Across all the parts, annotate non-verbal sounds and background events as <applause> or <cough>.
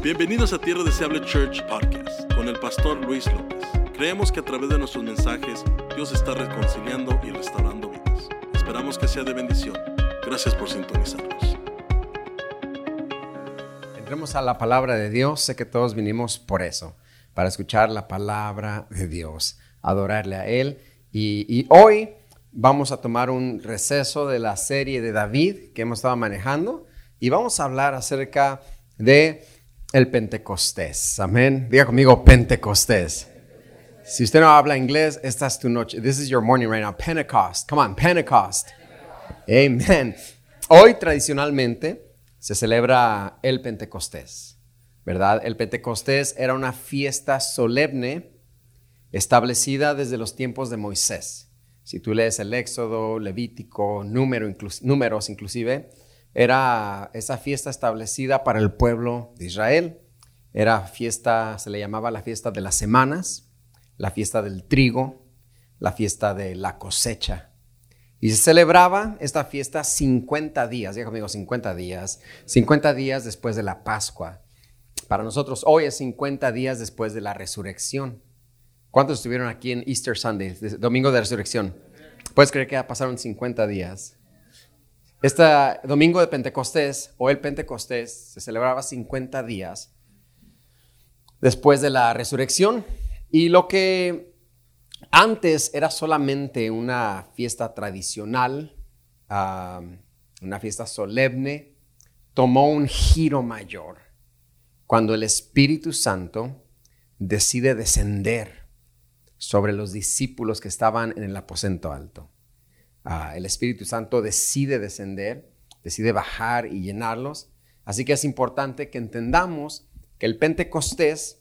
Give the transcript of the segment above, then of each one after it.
Bienvenidos a Tierra Deseable Church Podcast con el pastor Luis López. Creemos que a través de nuestros mensajes Dios está reconciliando y restaurando vidas. Esperamos que sea de bendición. Gracias por sintonizarnos. Entremos a la palabra de Dios. Sé que todos vinimos por eso, para escuchar la palabra de Dios, adorarle a Él. Y, y hoy vamos a tomar un receso de la serie de David que hemos estado manejando y vamos a hablar acerca de el Pentecostés. Amén. Diga conmigo Pentecostés. Si usted no habla inglés, esta es tu noche. This is your morning right now. Pentecost. Come on, Pentecost. Amen. Hoy tradicionalmente se celebra el Pentecostés, ¿verdad? El Pentecostés era una fiesta solemne establecida desde los tiempos de Moisés. Si tú lees el Éxodo, Levítico, número, números inclusive, era esa fiesta establecida para el pueblo de Israel. Era fiesta, se le llamaba la fiesta de las semanas, la fiesta del trigo, la fiesta de la cosecha. Y se celebraba esta fiesta 50 días, ya conmigo 50 días, 50 días después de la Pascua. Para nosotros hoy es 50 días después de la resurrección. ¿Cuántos estuvieron aquí en Easter Sunday, domingo de resurrección? ¿Puedes creer que ya pasaron 50 días? Este domingo de Pentecostés o el Pentecostés se celebraba 50 días después de la resurrección y lo que antes era solamente una fiesta tradicional, una fiesta solemne, tomó un giro mayor cuando el Espíritu Santo decide descender sobre los discípulos que estaban en el aposento alto. Ah, el Espíritu Santo decide descender, decide bajar y llenarlos. Así que es importante que entendamos que el Pentecostés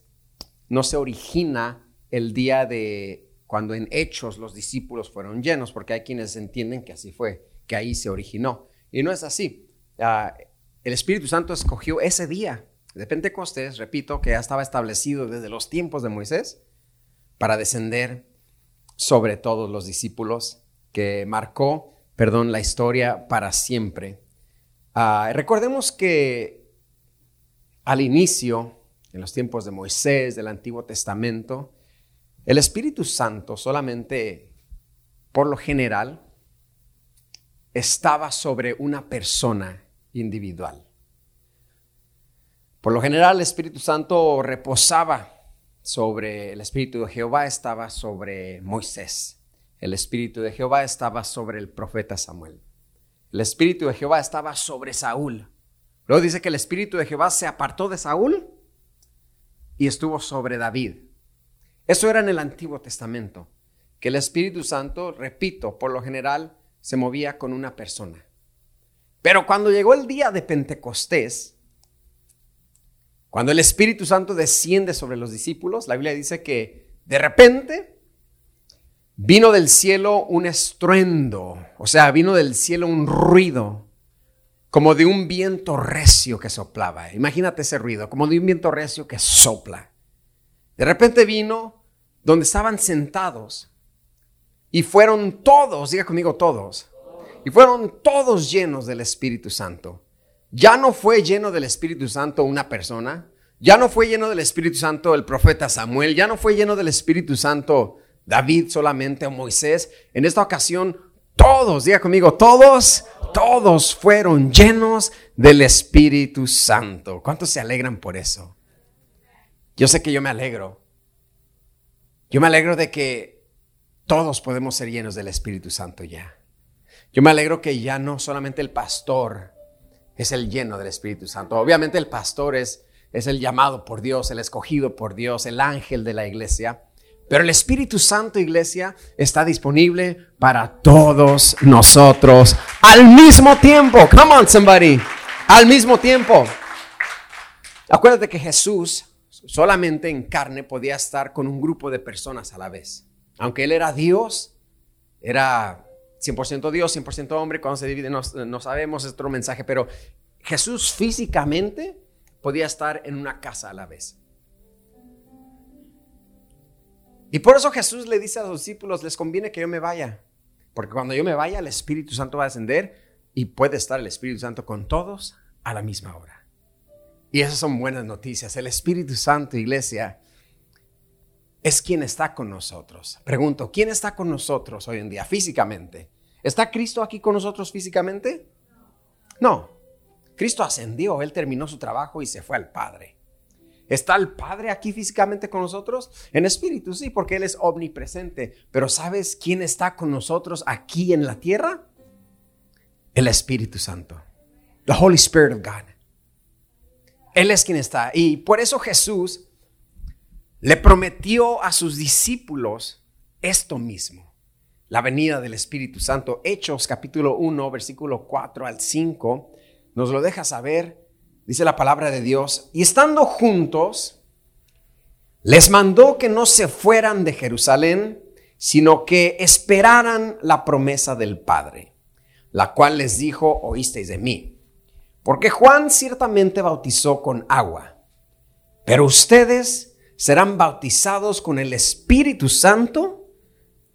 no se origina el día de cuando en Hechos los discípulos fueron llenos, porque hay quienes entienden que así fue, que ahí se originó. Y no es así. Ah, el Espíritu Santo escogió ese día de Pentecostés, repito, que ya estaba establecido desde los tiempos de Moisés, para descender sobre todos los discípulos que marcó, perdón, la historia para siempre. Ah, recordemos que al inicio, en los tiempos de Moisés, del Antiguo Testamento, el Espíritu Santo solamente, por lo general, estaba sobre una persona individual. Por lo general, el Espíritu Santo reposaba sobre el Espíritu de Jehová, estaba sobre Moisés. El Espíritu de Jehová estaba sobre el profeta Samuel. El Espíritu de Jehová estaba sobre Saúl. Luego dice que el Espíritu de Jehová se apartó de Saúl y estuvo sobre David. Eso era en el Antiguo Testamento, que el Espíritu Santo, repito, por lo general se movía con una persona. Pero cuando llegó el día de Pentecostés, cuando el Espíritu Santo desciende sobre los discípulos, la Biblia dice que de repente Vino del cielo un estruendo, o sea, vino del cielo un ruido, como de un viento recio que soplaba. Imagínate ese ruido, como de un viento recio que sopla. De repente vino donde estaban sentados y fueron todos, diga conmigo todos, y fueron todos llenos del Espíritu Santo. Ya no fue lleno del Espíritu Santo una persona, ya no fue lleno del Espíritu Santo el profeta Samuel, ya no fue lleno del Espíritu Santo David solamente o Moisés. En esta ocasión, todos, diga conmigo, todos, todos fueron llenos del Espíritu Santo. ¿Cuántos se alegran por eso? Yo sé que yo me alegro. Yo me alegro de que todos podemos ser llenos del Espíritu Santo ya. Yo me alegro que ya no solamente el pastor es el lleno del Espíritu Santo. Obviamente el pastor es, es el llamado por Dios, el escogido por Dios, el ángel de la iglesia. Pero el Espíritu Santo, iglesia, está disponible para todos nosotros al mismo tiempo. Come on, somebody. Al mismo tiempo. Acuérdate que Jesús solamente en carne podía estar con un grupo de personas a la vez. Aunque Él era Dios, era 100% Dios, 100% hombre. Cuando se divide no, no sabemos, es otro mensaje. Pero Jesús físicamente podía estar en una casa a la vez. Y por eso Jesús le dice a los discípulos, les conviene que yo me vaya, porque cuando yo me vaya el Espíritu Santo va a descender y puede estar el Espíritu Santo con todos a la misma hora. Y esas son buenas noticias. El Espíritu Santo, iglesia, es quien está con nosotros. Pregunto, ¿quién está con nosotros hoy en día físicamente? ¿Está Cristo aquí con nosotros físicamente? No. Cristo ascendió, Él terminó su trabajo y se fue al Padre. ¿Está el Padre aquí físicamente con nosotros? En espíritu, sí, porque Él es omnipresente. Pero ¿sabes quién está con nosotros aquí en la tierra? El Espíritu Santo. The Holy Spirit of God. Él es quien está. Y por eso Jesús le prometió a sus discípulos esto mismo. La venida del Espíritu Santo. Hechos capítulo 1, versículo 4 al 5 nos lo deja saber dice la palabra de Dios, y estando juntos, les mandó que no se fueran de Jerusalén, sino que esperaran la promesa del Padre, la cual les dijo, oísteis de mí. Porque Juan ciertamente bautizó con agua, pero ustedes serán bautizados con el Espíritu Santo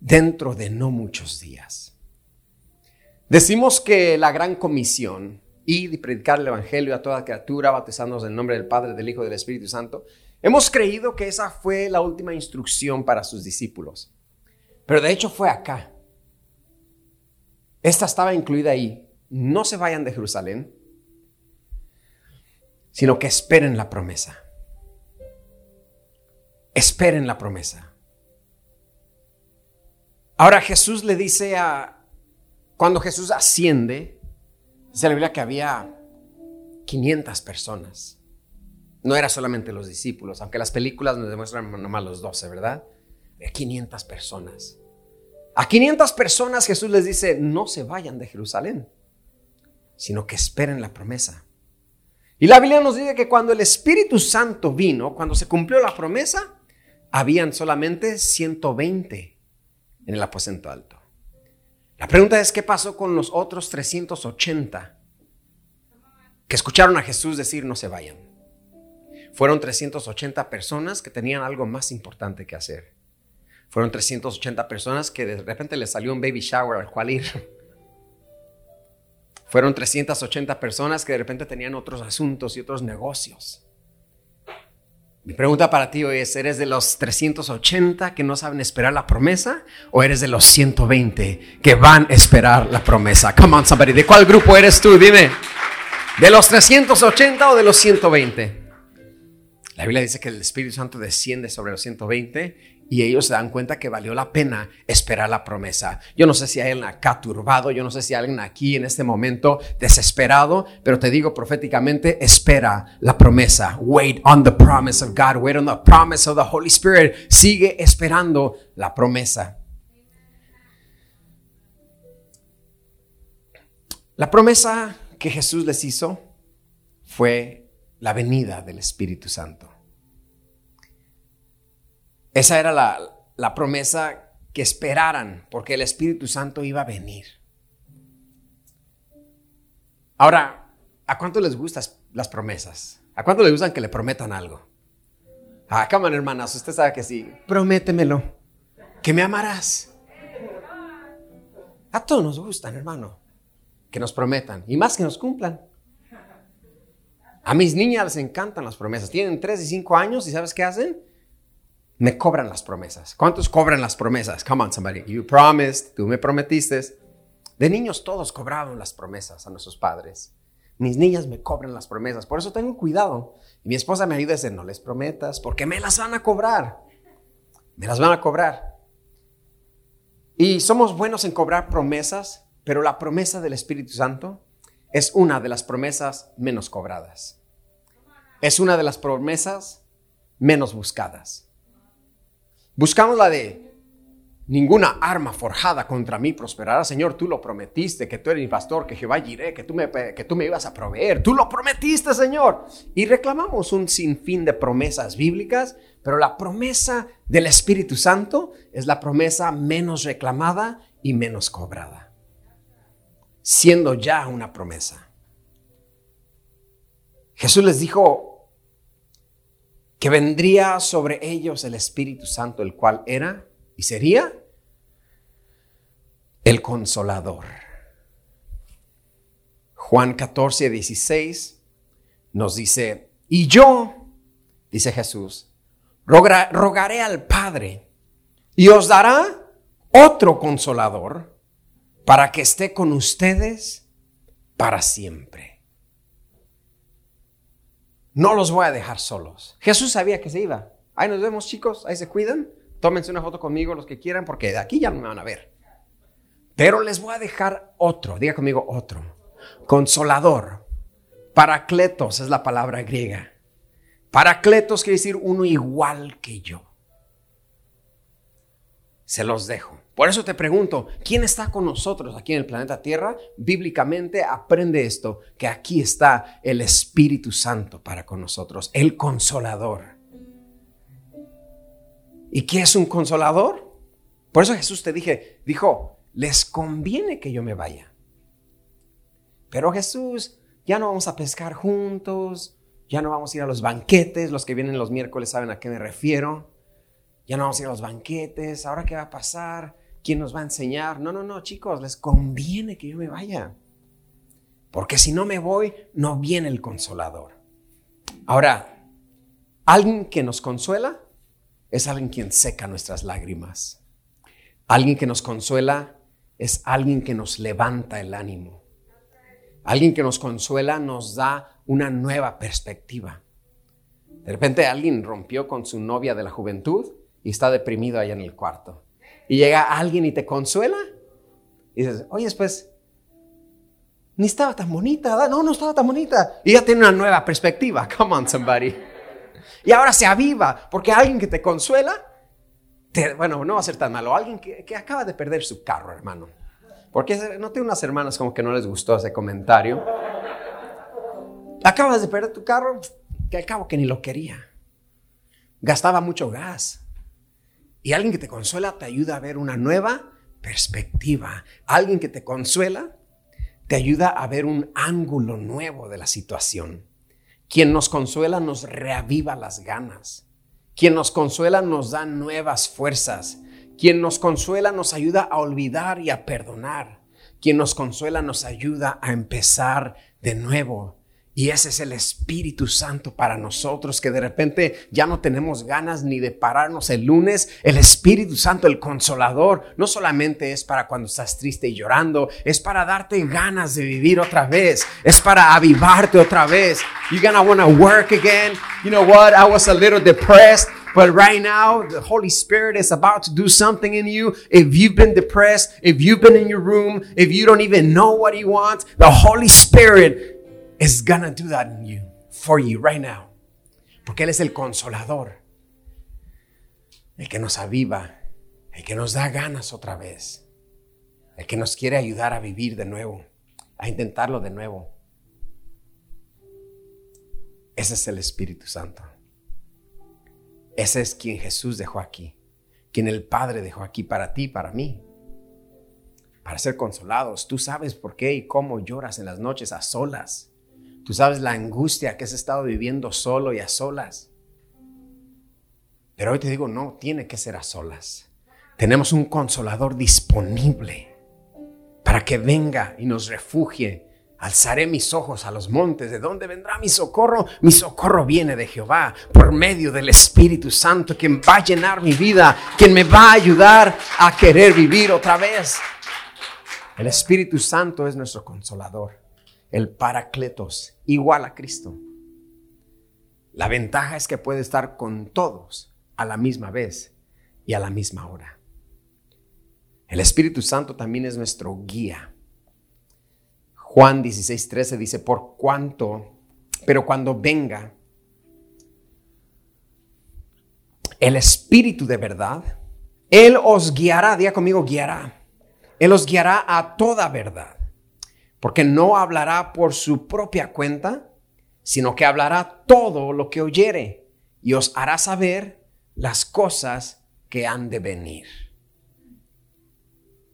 dentro de no muchos días. Decimos que la gran comisión y predicar el Evangelio a toda criatura, bautizándonos en el nombre del Padre, del Hijo y del Espíritu Santo. Hemos creído que esa fue la última instrucción para sus discípulos. Pero de hecho fue acá. Esta estaba incluida ahí. No se vayan de Jerusalén, sino que esperen la promesa. Esperen la promesa. Ahora Jesús le dice a, cuando Jesús asciende, Dice la Biblia que había 500 personas. No era solamente los discípulos, aunque las películas nos demuestran nomás los 12, ¿verdad? Había 500 personas. A 500 personas Jesús les dice, no se vayan de Jerusalén, sino que esperen la promesa. Y la Biblia nos dice que cuando el Espíritu Santo vino, cuando se cumplió la promesa, habían solamente 120 en el aposento alto. La pregunta es, ¿qué pasó con los otros 380 que escucharon a Jesús decir no se vayan? Fueron 380 personas que tenían algo más importante que hacer. Fueron 380 personas que de repente les salió un baby shower al cual ir. Fueron 380 personas que de repente tenían otros asuntos y otros negocios. Mi pregunta para ti hoy es, ¿eres de los 380 que no saben esperar la promesa o eres de los 120 que van a esperar la promesa? Come on, somebody. ¿De cuál grupo eres tú? Dime. ¿De los 380 o de los 120? La Biblia dice que el Espíritu Santo desciende sobre los 120 y ellos se dan cuenta que valió la pena esperar la promesa. Yo no sé si hay alguien acá turbado, yo no sé si hay alguien aquí en este momento desesperado, pero te digo proféticamente, espera la promesa. Wait on the promise of God, wait on the promise of the Holy Spirit. Sigue esperando la promesa. La promesa que Jesús les hizo fue la venida del Espíritu Santo. Esa era la, promesa que esperaran, porque el Espíritu Santo iba a venir. Ahora, ¿a cuánto les gustan las promesas? ¿A cuánto les gustan que le prometan algo? Ah, come hermanas, usted sabe que sí. Prométemelo, que me amarás. A todos nos gustan, hermano, que nos prometan y más que nos cumplan. A mis niñas les encantan las promesas. Tienen 3 y 5 años y ¿sabes qué hacen? Me cobran las promesas. ¿Cuántos cobran las promesas? Come on, somebody. You promised, tú me prometiste. De niños todos cobraban las promesas a nuestros padres. Mis niñas me cobran las promesas. Por eso tengo cuidado. Y mi esposa me ayuda a decir, no les prometas, porque me las van a cobrar. Me las van a cobrar. Y somos buenos en cobrar promesas, pero la promesa del Espíritu Santo es una de las promesas menos cobradas. Es una de las promesas menos buscadas. Buscamos la de ninguna arma forjada contra mí prosperará. Señor, tú lo prometiste, que tú eres mi pastor, que Jehová iré, que tú, me, que tú me ibas a proveer. Tú lo prometiste, Señor. Y reclamamos un sinfín de promesas bíblicas, pero la promesa del Espíritu Santo es la promesa menos reclamada y menos cobrada, siendo ya una promesa. Jesús les dijo, que vendría sobre ellos el Espíritu Santo, el cual era y sería el consolador. Juan 14, 16 nos dice, Y yo, dice Jesús, rogaré al Padre y os dará otro consolador para que esté con ustedes para siempre. No los voy a dejar solos. Jesús sabía que se iba. Ahí nos vemos chicos, ahí se cuidan. Tómense una foto conmigo los que quieran porque de aquí ya no me van a ver. Pero les voy a dejar otro, diga conmigo otro. Consolador. Paracletos es la palabra griega. Paracletos quiere decir uno igual que yo. Se los dejo. Por eso te pregunto, ¿quién está con nosotros aquí en el planeta Tierra? Bíblicamente aprende esto, que aquí está el Espíritu Santo para con nosotros, el consolador. ¿Y qué es un consolador? Por eso Jesús te dije, dijo, les conviene que yo me vaya. Pero Jesús, ya no vamos a pescar juntos, ya no vamos a ir a los banquetes, los que vienen los miércoles saben a qué me refiero. Ya no vamos a ir a los banquetes, ahora qué va a pasar, quién nos va a enseñar. No, no, no, chicos, les conviene que yo me vaya. Porque si no me voy, no viene el consolador. Ahora, alguien que nos consuela es alguien quien seca nuestras lágrimas. Alguien que nos consuela es alguien que nos levanta el ánimo. Alguien que nos consuela nos da una nueva perspectiva. De repente alguien rompió con su novia de la juventud y está deprimido allá en el cuarto. Y llega alguien y te consuela. Y dices, oye, pues, ni estaba tan bonita, no, no estaba tan bonita. Y ya tiene una nueva perspectiva. <laughs> Come on, somebody. Y ahora se aviva, porque alguien que te consuela, bueno, no va a ser tan malo. Alguien que, que acaba de perder su carro, hermano. Porque no tengo unas hermanas como que no les gustó ese comentario. Acabas de perder tu carro, que al cabo que ni lo quería. Gastaba mucho gas. Y alguien que te consuela te ayuda a ver una nueva perspectiva. Alguien que te consuela te ayuda a ver un ángulo nuevo de la situación. Quien nos consuela nos reaviva las ganas. Quien nos consuela nos da nuevas fuerzas. Quien nos consuela nos ayuda a olvidar y a perdonar. Quien nos consuela nos ayuda a empezar de nuevo. Y ese es el Espíritu Santo para nosotros, que de repente ya no tenemos ganas ni de pararnos el lunes. El Espíritu Santo, el consolador, no solamente es para cuando estás triste y llorando, es para darte ganas de vivir otra vez, es para avivarte otra vez. You're gonna wanna work again. You know what? I was a little depressed. But right now, the Holy Spirit is about to do something in you. If you've been depressed, if you've been in your room, if you don't even know what you want, the Holy Spirit is gonna do that in you, for you right now. Porque Él es el consolador, el que nos aviva, el que nos da ganas otra vez, el que nos quiere ayudar a vivir de nuevo, a intentarlo de nuevo. Ese es el Espíritu Santo. Ese es quien Jesús dejó aquí, quien el Padre dejó aquí para ti, para mí, para ser consolados. Tú sabes por qué y cómo lloras en las noches a solas Tú sabes la angustia que has estado viviendo solo y a solas. Pero hoy te digo, no, tiene que ser a solas. Tenemos un consolador disponible para que venga y nos refugie. Alzaré mis ojos a los montes. ¿De dónde vendrá mi socorro? Mi socorro viene de Jehová por medio del Espíritu Santo, quien va a llenar mi vida, quien me va a ayudar a querer vivir otra vez. El Espíritu Santo es nuestro consolador el Paracletos, igual a Cristo. La ventaja es que puede estar con todos a la misma vez y a la misma hora. El Espíritu Santo también es nuestro guía. Juan 16:13 dice, por cuanto, pero cuando venga el Espíritu de verdad, Él os guiará, día conmigo, guiará. Él os guiará a toda verdad porque no hablará por su propia cuenta, sino que hablará todo lo que oyere y os hará saber las cosas que han de venir.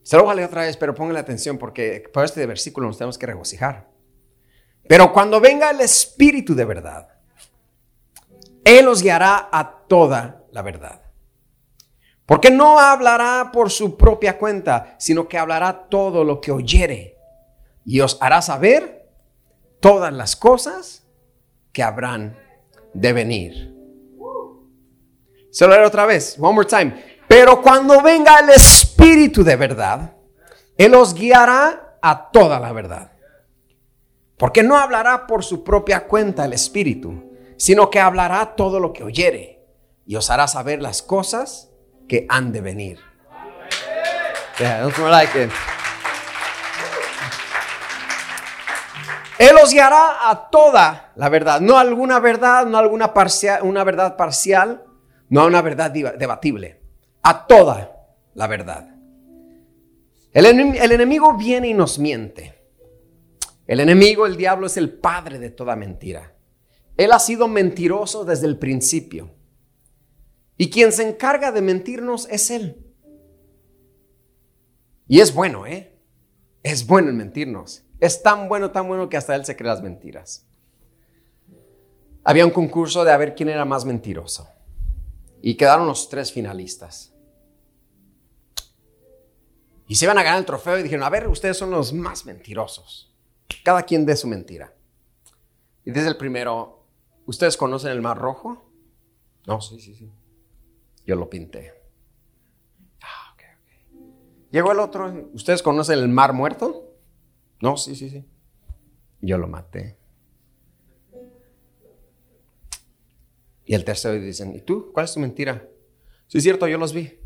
Se lo leer otra vez, pero pónganle atención porque por este versículo nos tenemos que regocijar. Pero cuando venga el Espíritu de verdad, Él os guiará a toda la verdad. Porque no hablará por su propia cuenta, sino que hablará todo lo que oyere y os hará saber todas las cosas que habrán de venir. Se lo haré otra vez. One more time. Pero cuando venga el Espíritu de verdad, Él os guiará a toda la verdad. Porque no hablará por su propia cuenta el Espíritu, sino que hablará todo lo que oyere y os hará saber las cosas que han de venir. Él os guiará a toda la verdad, no alguna verdad, no alguna parcial, una verdad parcial, no a una verdad debatible, a toda la verdad. El, el enemigo viene y nos miente. El enemigo, el diablo, es el padre de toda mentira. Él ha sido mentiroso desde el principio. Y quien se encarga de mentirnos es Él. Y es bueno, ¿eh? Es bueno en mentirnos. Es tan bueno, tan bueno que hasta Él se cree las mentiras. Había un concurso de a ver quién era más mentiroso. Y quedaron los tres finalistas. Y se iban a ganar el trofeo y dijeron, a ver, ustedes son los más mentirosos. Cada quien dé su mentira. Y desde el primero, ¿ustedes conocen el Mar Rojo? No, sí, sí, sí. Yo lo pinté. Ah, ok, ok. Llegó el otro, ¿ustedes conocen el Mar Muerto? No, sí, sí, sí. Yo lo maté. Y el tercero dicen, ¿y tú? ¿Cuál es tu mentira? Sí, es cierto, yo los vi.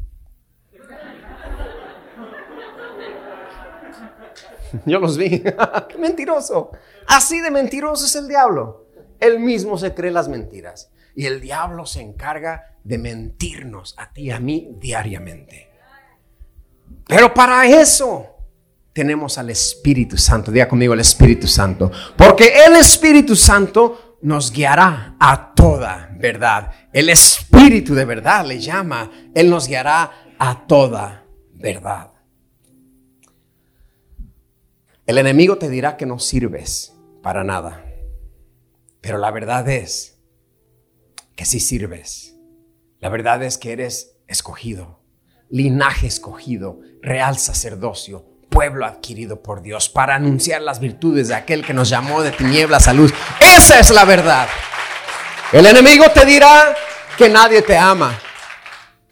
<laughs> Yo los vi. <laughs> ¡Qué mentiroso! Así de mentiroso es el diablo. Él mismo se cree las mentiras. Y el diablo se encarga de mentirnos a ti y a mí diariamente. Pero para eso tenemos al Espíritu Santo. Diga conmigo el Espíritu Santo. Porque el Espíritu Santo nos guiará a toda verdad. El Espíritu de verdad le llama. Él nos guiará a toda verdad. El enemigo te dirá que no sirves para nada. Pero la verdad es que sí sirves. La verdad es que eres escogido, linaje escogido, real sacerdocio, pueblo adquirido por Dios para anunciar las virtudes de aquel que nos llamó de tinieblas a luz. Esa es la verdad. El enemigo te dirá que nadie te ama,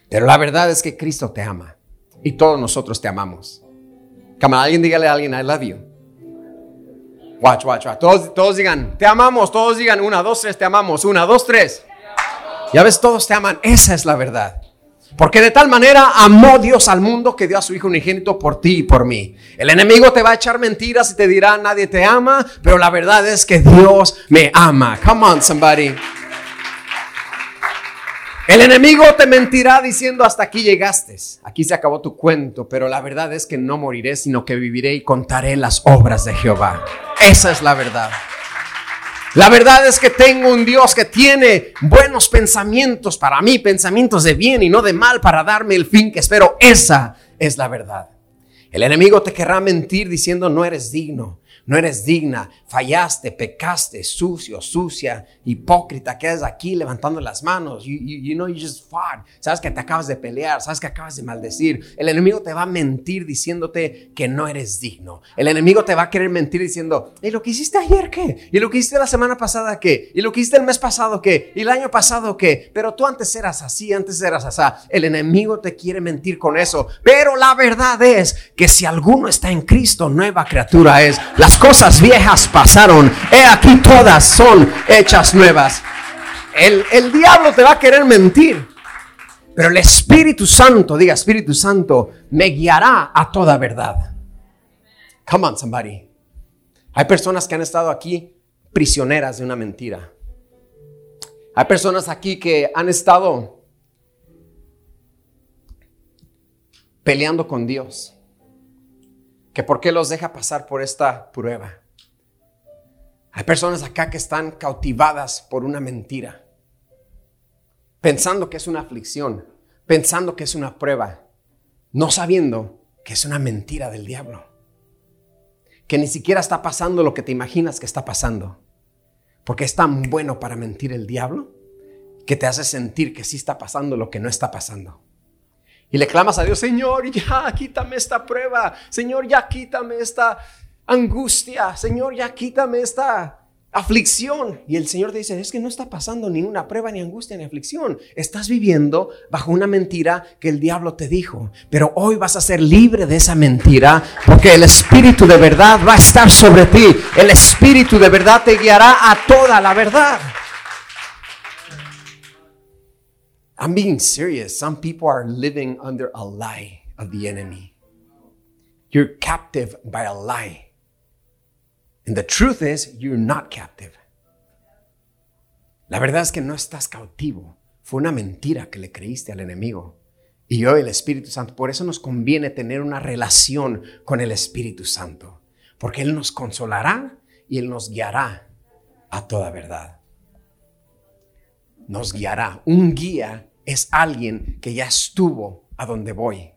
pero la verdad es que Cristo te ama y todos nosotros te amamos. Cama, alguien dígale a alguien, I love you. Watch, watch, watch. Todos, todos digan, te amamos. Todos digan, una, dos, tres, te amamos. Una, dos, tres. Ya ves, todos te aman. Esa es la verdad. Porque de tal manera amó Dios al mundo que dio a su Hijo unigénito por ti y por mí. El enemigo te va a echar mentiras y te dirá nadie te ama, pero la verdad es que Dios me ama. Come on, somebody. El enemigo te mentirá diciendo hasta aquí llegaste, aquí se acabó tu cuento, pero la verdad es que no moriré, sino que viviré y contaré las obras de Jehová. Esa es la verdad. La verdad es que tengo un Dios que tiene buenos pensamientos para mí, pensamientos de bien y no de mal para darme el fin que espero. Esa es la verdad. El enemigo te querrá mentir diciendo no eres digno, no eres digna, fallaste, pecaste, sucio, sucia, hipócrita, quedas aquí levantando las manos, you, you, know you just fought, sabes que te acabas de pelear, sabes que acabas de maldecir. El enemigo te va a mentir diciéndote que no eres digno. El enemigo te va a querer mentir diciendo, ¿y lo que hiciste ayer qué? ¿Y lo que hiciste la semana pasada qué? ¿Y lo que hiciste el mes pasado qué? ¿Y el año pasado qué? Pero tú antes eras así, antes eras así. El enemigo te quiere mentir con eso. Pero la verdad es que si alguno está en Cristo, nueva criatura es. Las cosas viejas pasaron, he aquí todas son hechas nuevas. El, el diablo te va a querer mentir, pero el Espíritu Santo, diga Espíritu Santo, me guiará a toda verdad. Come on, somebody. Hay personas que han estado aquí prisioneras de una mentira. Hay personas aquí que han estado peleando con Dios que por qué los deja pasar por esta prueba. Hay personas acá que están cautivadas por una mentira, pensando que es una aflicción, pensando que es una prueba, no sabiendo que es una mentira del diablo, que ni siquiera está pasando lo que te imaginas que está pasando, porque es tan bueno para mentir el diablo que te hace sentir que sí está pasando lo que no está pasando. Y le clamas a Dios, Señor, ya quítame esta prueba. Señor, ya quítame esta angustia. Señor, ya quítame esta aflicción. Y el Señor te dice, es que no está pasando ninguna prueba, ni angustia, ni aflicción. Estás viviendo bajo una mentira que el diablo te dijo. Pero hoy vas a ser libre de esa mentira porque el Espíritu de verdad va a estar sobre ti. El Espíritu de verdad te guiará a toda la verdad. I'm being serious. Some people are living under a lie of the enemy. You're captive by a lie. And the truth is, you're not captive. La verdad es que no estás cautivo. Fue una mentira que le creíste al enemigo. Y hoy el Espíritu Santo, por eso nos conviene tener una relación con el Espíritu Santo. Porque Él nos consolará y Él nos guiará a toda verdad. Nos guiará. Un guía es alguien que ya estuvo a donde voy.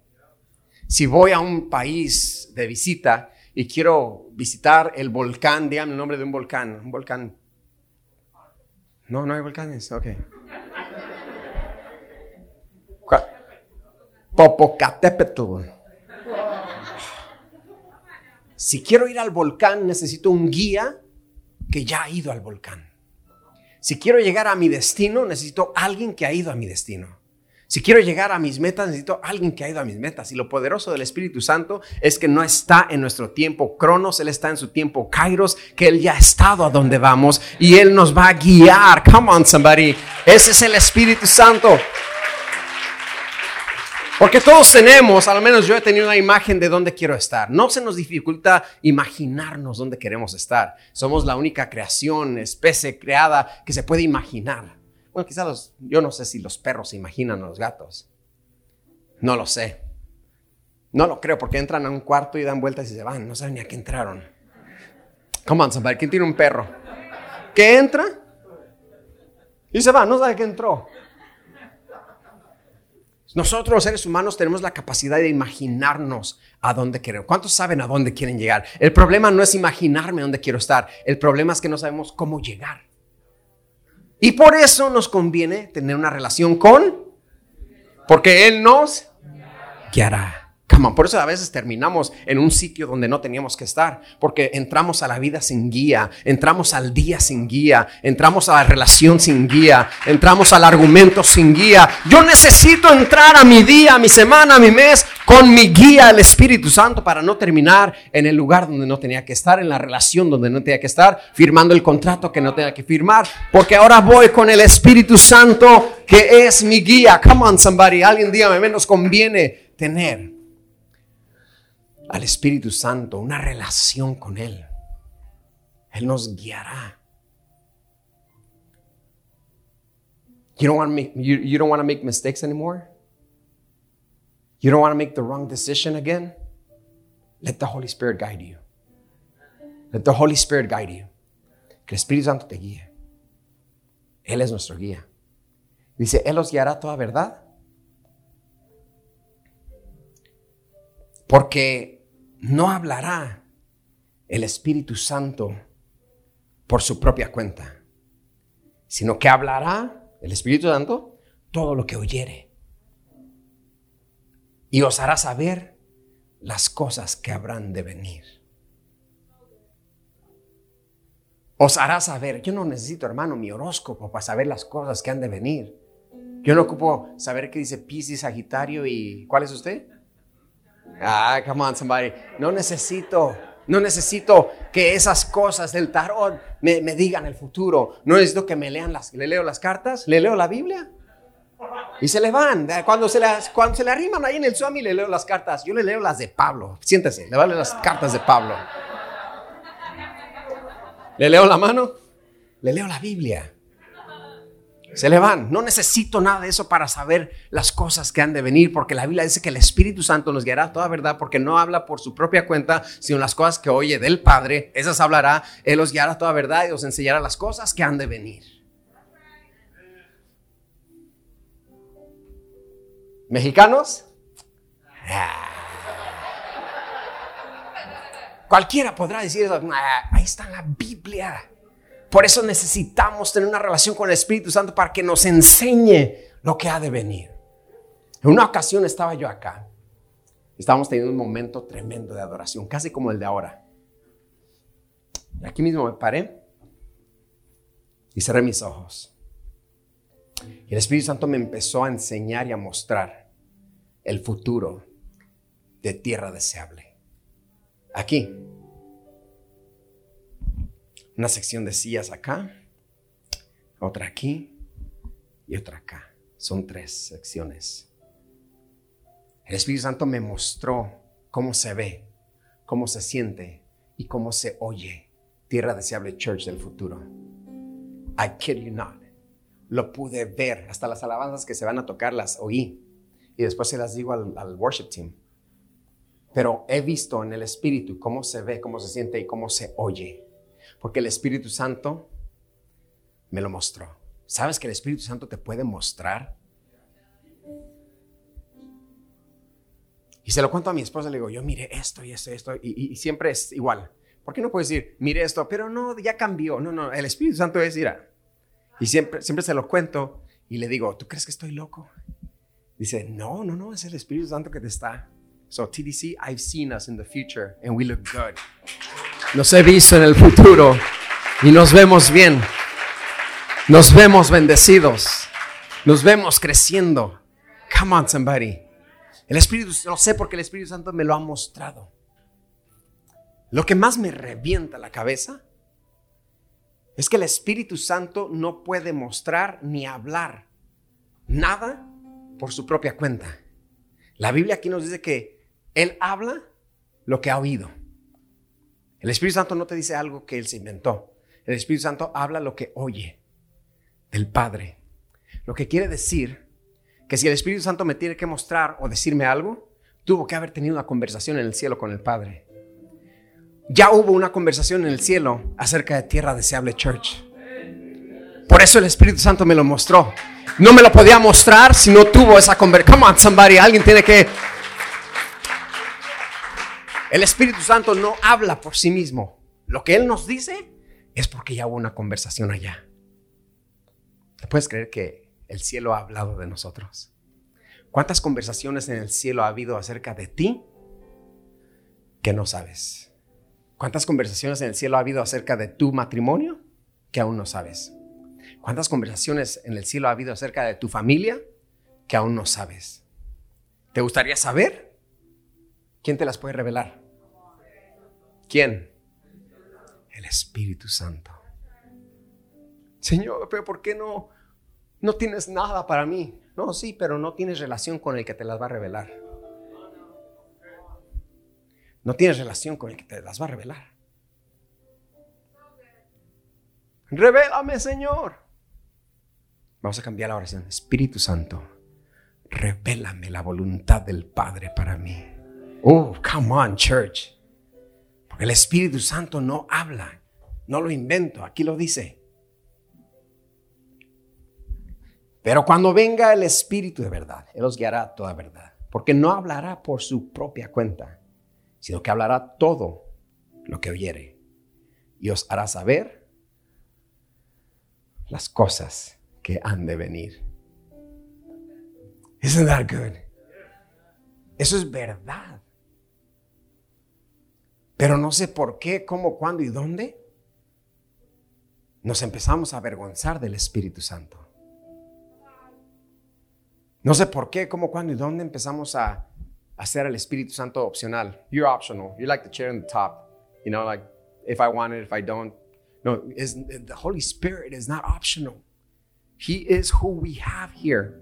Si voy a un país de visita y quiero visitar el volcán, dígame el nombre de un volcán, un volcán. No, no hay volcanes, ok. Popocatépetl. Si quiero ir al volcán, necesito un guía que ya ha ido al volcán. Si quiero llegar a mi destino, necesito alguien que ha ido a mi destino. Si quiero llegar a mis metas, necesito alguien que ha ido a mis metas. Y lo poderoso del Espíritu Santo es que no está en nuestro tiempo Cronos, Él está en su tiempo Kairos, que Él ya ha estado a donde vamos y Él nos va a guiar. Come on, somebody. Ese es el Espíritu Santo. Porque todos tenemos, al menos yo he tenido una imagen de dónde quiero estar. No se nos dificulta imaginarnos dónde queremos estar. Somos la única creación, especie creada que se puede imaginar. Bueno, quizás los, yo no sé si los perros se imaginan a los gatos. No lo sé. No lo creo porque entran a un cuarto y dan vueltas y se van. No saben ni a qué entraron. Come on, somebody. ¿Quién tiene un perro? ¿Qué entra? Y se va. No sabe qué entró. Nosotros los seres humanos tenemos la capacidad de imaginarnos a dónde queremos. ¿Cuántos saben a dónde quieren llegar? El problema no es imaginarme dónde quiero estar. El problema es que no sabemos cómo llegar. Y por eso nos conviene tener una relación con, porque Él nos guiará. Por eso a veces terminamos en un sitio donde no teníamos que estar, porque entramos a la vida sin guía, entramos al día sin guía, entramos a la relación sin guía, entramos al argumento sin guía. Yo necesito entrar a mi día, a mi semana, a mi mes con mi guía, el Espíritu Santo, para no terminar en el lugar donde no tenía que estar, en la relación donde no tenía que estar, firmando el contrato que no tenía que firmar, porque ahora voy con el Espíritu Santo que es mi guía. Come on, somebody, alguien dígame, nos conviene tener al Espíritu Santo, una relación con Él. Él nos guiará. You don't want to make, you, don't want to make mistakes anymore? You don't want to make the wrong decision again? Let the Holy Spirit guide you. Let the Holy Spirit guide you. Que el Espíritu Santo te guíe. Él es nuestro guía. Dice, Él os guiará toda verdad. Porque no hablará el Espíritu Santo por su propia cuenta, sino que hablará el Espíritu Santo todo lo que oyere. Y os hará saber las cosas que habrán de venir. Os hará saber, yo no necesito, hermano, mi horóscopo para saber las cosas que han de venir. Yo no ocupo saber qué dice Piscis, Sagitario y ¿cuál es usted? Ah, come on, somebody. No necesito, no necesito que esas cosas del tarot me, digan el futuro. No necesito que me lean las, le leo las cartas, le leo la Biblia. Y se le van. Cuando se, las, cuando se le arriman ahí en el Swami, le leo las cartas. Yo le leo las de Pablo. Siéntese, le vale las cartas de Pablo. Le leo la mano, le leo la Biblia. Se le van. No necesito nada de eso para saber las cosas que han de venir, porque la Biblia dice que el Espíritu Santo nos guiará toda verdad, porque no habla por su propia cuenta, sino las cosas que oye del Padre. Esas hablará. Él os guiará toda verdad y os enseñará las cosas que han de venir. ¿Mexicanos? Ah. Cualquiera podrá decir eso. Ah, ahí está la Biblia. Por eso necesitamos tener una relación con el Espíritu Santo para que nos enseñe lo que ha de venir. En una ocasión estaba yo acá. Estábamos teniendo un momento tremendo de adoración, casi como el de ahora. Aquí mismo me paré Y cerré mis ojos. Y el Espíritu Santo me empezó a enseñar y a mostrar el futuro de tierra deseable. Aquí. Una sección de sillas acá, otra aquí y otra acá. Son tres secciones. El Espíritu Santo me mostró cómo se ve, cómo se siente y cómo se oye Tierra Deseable Church del futuro. I kid you not. Lo pude ver, hasta las alabanzas que se van a tocar las oí y después se las digo al, al worship team. Pero he visto en el Espíritu cómo se ve, cómo se siente y cómo se oye. Porque el Espíritu Santo me lo mostró. ¿Sabes que el Espíritu Santo te puede mostrar Y se lo cuento a mi esposa, le digo, yo mire esto y esto y esto, y, siempre es igual. ¿Por qué no puedes decir, mire esto, pero no, ya cambió? No, no, el Espíritu Santo es, mira. Y siempre, siempre se lo cuento y le digo, ¿tú crees que estoy loco? Dice, no, no, no, es el Espíritu Santo que te está. So, TDC, I've seen us in the future and we look good. Nos he visto en el futuro y nos vemos bien. Nos vemos bendecidos. Nos vemos creciendo. Come on, somebody. El Espíritu, lo sé porque el Espíritu Santo me lo ha mostrado. Lo que más me revienta la cabeza es que el Espíritu Santo no puede mostrar ni hablar nada por su propia cuenta. La Biblia aquí nos dice que Él habla lo que ha oído. El Espíritu Santo no te dice algo que Él se inventó. El Espíritu Santo habla lo que oye del Padre. Lo que quiere decir que si el Espíritu Santo me tiene que mostrar o decirme algo, tuvo que haber tenido una conversación en el cielo con el Padre. Ya hubo una conversación en el cielo acerca de Tierra Deseable Church. Por eso el Espíritu Santo me lo mostró. No me lo podía mostrar si no tuvo esa conversación. Come on, somebody. Alguien tiene que. El Espíritu Santo no habla por sí mismo. Lo que Él nos dice es porque ya hubo una conversación allá. ¿Te puedes creer que el cielo ha hablado de nosotros? ¿Cuántas conversaciones en el cielo ha habido acerca de ti que no sabes? ¿Cuántas conversaciones en el cielo ha habido acerca de tu matrimonio que aún no sabes? ¿Cuántas conversaciones en el cielo ha habido acerca de tu familia que aún no sabes? ¿Te gustaría saber? ¿Quién te las puede revelar? ¿Quién? El Espíritu Santo. Señor, pero ¿por qué no no tienes nada para mí. No, sí, pero no tienes relación con el que te las va a revelar. No tienes relación con el que te las va a revelar. Revélame, Señor. Vamos a cambiar la oración. Espíritu Santo, revélame la voluntad del Padre para mí. Oh, come on, church. El Espíritu Santo no habla, no lo invento, aquí lo dice. Pero cuando venga el Espíritu de verdad, Él os guiará toda verdad. Porque no hablará por su propia cuenta, sino que hablará todo lo que oyere. Y os hará saber las cosas que han de venir. Isn't that good? Eso es verdad. Pero no sé por qué, cómo, cuándo y dónde nos empezamos a avergonzar del Espíritu Santo. No sé por qué, cómo, cuándo y dónde empezamos a hacer al Espíritu Santo opcional. You're optional. You're like the chair in the top. You know, like if I want it, if I don't. No, the Holy Spirit is not optional. He is who we have here.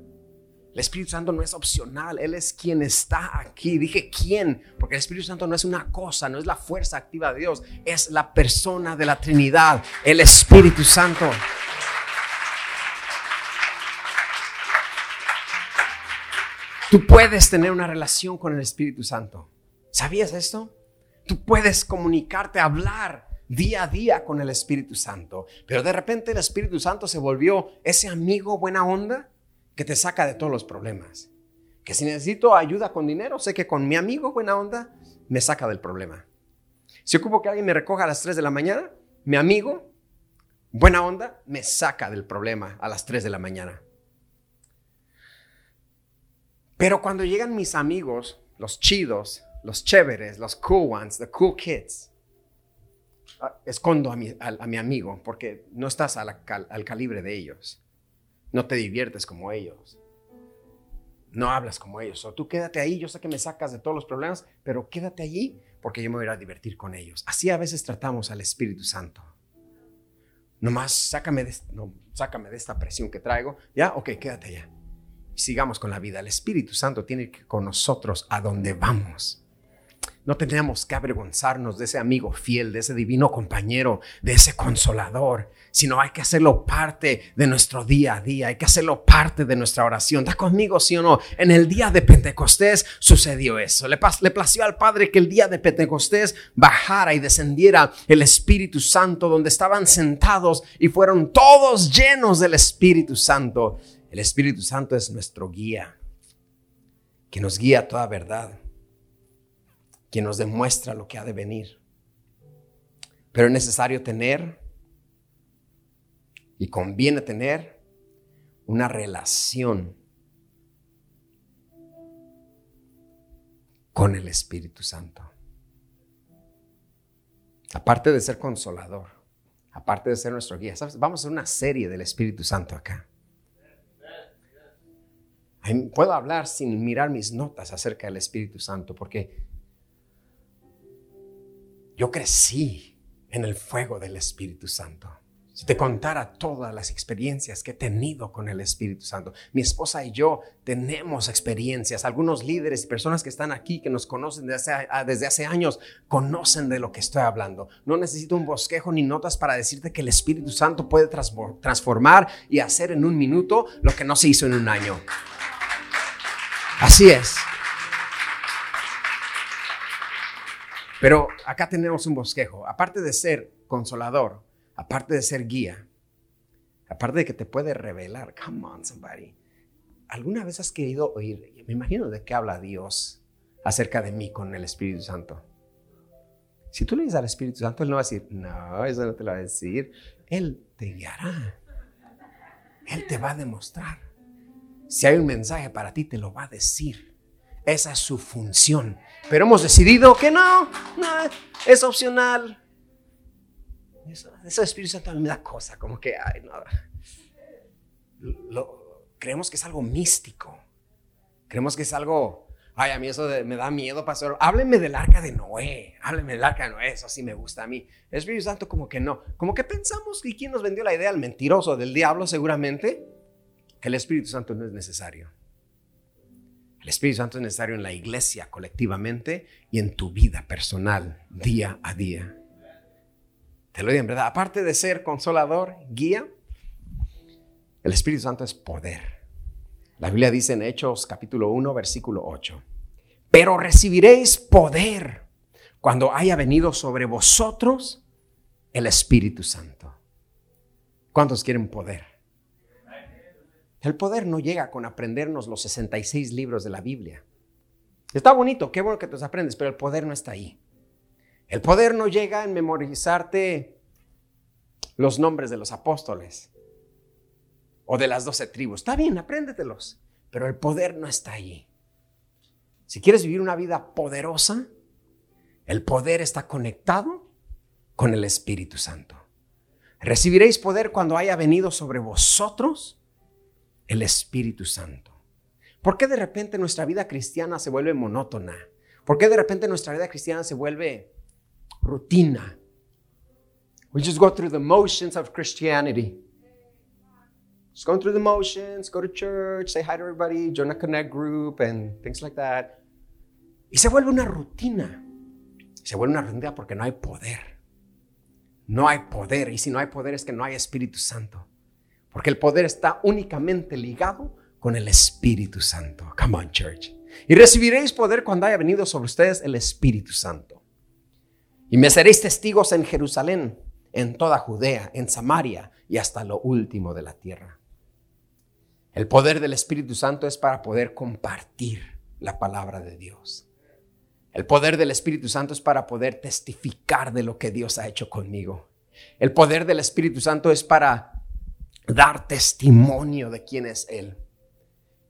El Espíritu Santo no es opcional, Él es quien está aquí. Dije quién, porque el Espíritu Santo no es una cosa, no es la fuerza activa de Dios, es la persona de la Trinidad, el Espíritu Santo. Tú puedes tener una relación con el Espíritu Santo. ¿Sabías esto? Tú puedes comunicarte, hablar día a día con el Espíritu Santo. Pero de repente el Espíritu Santo se volvió ese amigo buena onda que te saca de todos los problemas. Que si necesito ayuda con dinero, sé que con mi amigo buena onda me saca del problema. Si ocupo que alguien me recoja a las 3 de la mañana, mi amigo buena onda me saca del problema a las 3 de la mañana. Pero cuando llegan mis amigos, los chidos, los chéveres, los cool ones, the cool kids, ah, escondo a mi, amigo porque no estás al calibre de ellos. No te diviertes como ellos. No hablas como ellos. O tú quédate ahí, yo sé que me sacas de todos los problemas, pero quédate allí porque yo me voy a divertir con ellos. Así a veces tratamos al Espíritu Santo. Nomás sácame de, no, sácame de esta presión que traigo. Ya, ok, quédate allá. Sigamos con la vida. El Espíritu Santo tiene que ir con nosotros a donde vamos. No tenemos que avergonzarnos de ese amigo fiel, de ese divino compañero, de ese consolador, sino hay que hacerlo parte de nuestro día a día, hay que hacerlo parte de nuestra oración. ¿Está conmigo, sí o no? En el día de Pentecostés sucedió eso. Le, le plació al Padre que el día de Pentecostés bajara y descendiera el Espíritu Santo donde estaban sentados y fueron todos llenos del Espíritu Santo. El Espíritu Santo es nuestro guía, que nos guía a toda verdad quien nos demuestra lo que ha de venir. Pero es necesario tener y conviene tener una relación con el Espíritu Santo. Aparte de ser consolador, aparte de ser nuestro guía, vamos a hacer una serie del Espíritu Santo acá. Puedo hablar sin mirar mis notas acerca del Espíritu Santo, porque yo crecí en el fuego del Espíritu Santo. Si te contara todas las experiencias que he tenido con el Espíritu Santo, mi esposa y yo tenemos experiencias. Algunos líderes y personas que estang aquí, que nos conocen desde hace, ah, desde hace años, conocen de lo que estoy hablando. No necesito un bosquejo ni notas para decirte que el Espíritu Santo puede transformar y hacer en un minuto lo que no se hizo en un año. Así es. Pero acá tenemos un bosquejo. Aparte de ser consolador, aparte de ser guía, aparte de que te puede revelar, come on, somebody. ¿Alguna vez has querido oír? Me imagino de qué habla Dios acerca de mí con el Espíritu Santo. Si tú le dices al Espíritu Santo, Él no va a decir, no, eso no te lo va a decir. Él te guiará. Él te va a demostrar. Si hay un mensaje para ti, te lo va a decir. Esa es su función. Pero hemos decidido que no, no es opcional. Eso, eso Espíritu Santo me da cosa, como que, ay, no. Creemos que es algo místico. Creemos que es algo, ay, a mí eso me da miedo, pastor. Hábleme del arca de Noé, hábleme del arca de Noé, eso sí me gusta a mí. El Espíritu Santo como que no. Como que pensamos, ¿y quién nos vendió la idea? El mentiroso del diablo seguramente, que el Espíritu Santo no es necesario. El Espíritu Santo es necesario en la iglesia colectivamente y en tu vida personal, día a día. Te lo digo en verdad, aparte de ser consolador, guía, el Espíritu Santo es poder. La Biblia dice en Hechos capítulo 1, versículo 8, pero recibiréis poder cuando haya venido sobre vosotros el Espíritu Santo. ¿Cuántos quieren poder? El poder no llega con aprendernos los 66 libros de la Biblia. Está bonito, qué bueno que te los aprendes, pero el poder no está ahí. El poder no llega en memorizarte los nombres de los apóstoles o de las doce tribus. Está bien, apréndetelos, pero el poder no está ahí. Si quieres vivir una vida poderosa, el poder está conectado con el Espíritu Santo. Recibiréis poder cuando haya venido sobre vosotros el Espíritu Santo. ¿Por qué de repente nuestra vida cristiana se vuelve monótona? ¿Por qué de repente nuestra vida cristiana se vuelve rutina? We just go through the motions of Christianity. Just going through the motions, go to church, say hi to everybody, join a connect group and things like that. Y se vuelve una rutina. Se vuelve una rutina porque no hay poder. No hay poder. Y si no hay poder es que no hay Espíritu Santo. Porque el poder está únicamente ligado con el Espíritu Santo. Come on, church. Y recibiréis poder cuando haya venido sobre ustedes el Espíritu Santo. Y me seréis testigos en Jerusalén, en toda Judea, en Samaria y hasta lo último de la tierra. El poder del Espíritu Santo es para poder compartir la palabra de Dios. El poder del Espíritu Santo es para poder testificar de lo que Dios ha hecho conmigo. El poder del Espíritu Santo es para dar testimonio de quién es Él.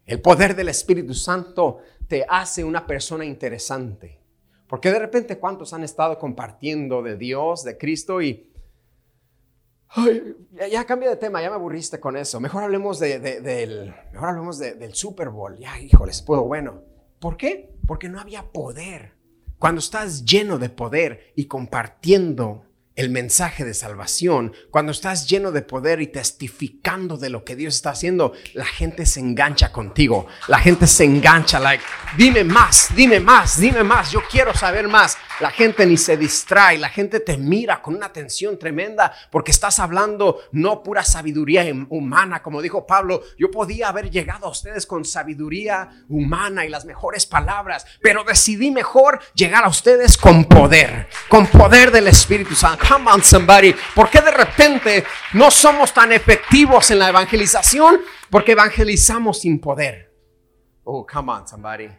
El poder del Espíritu Santo te hace una persona interesante, Porque de repente, ¿cuántos han estado compartiendo de Dios, de Cristo y... Ay, ya, ya cambia de tema, ya me aburriste con eso. Mejor hablemos de, de- del, mejor hablemos de- del Super Bowl. Ya, híjoles, puedo, bueno. ¿Por qué? Porque no había poder. Cuando estás lleno de poder y compartiendo el mensaje de salvación, cuando estás lleno de poder y testificando de lo que Dios está haciendo, la gente se engancha contigo. La gente se engancha, like, dime más, dime más, dime más, yo quiero saber más. La gente ni se distrae, la gente te mira con una atención tremenda porque estás hablando no pura sabiduría hum- humana, como dijo Pablo, yo podía haber llegado a ustedes con sabiduría humana y las mejores palabras, pero decidí mejor llegar a ustedes con poder, con poder del Espíritu Santo. Come on, somebody. ¿Por qué de repente no somos tan efectivos en la evangelización? Porque evangelizamos sin poder. Oh, come on, somebody.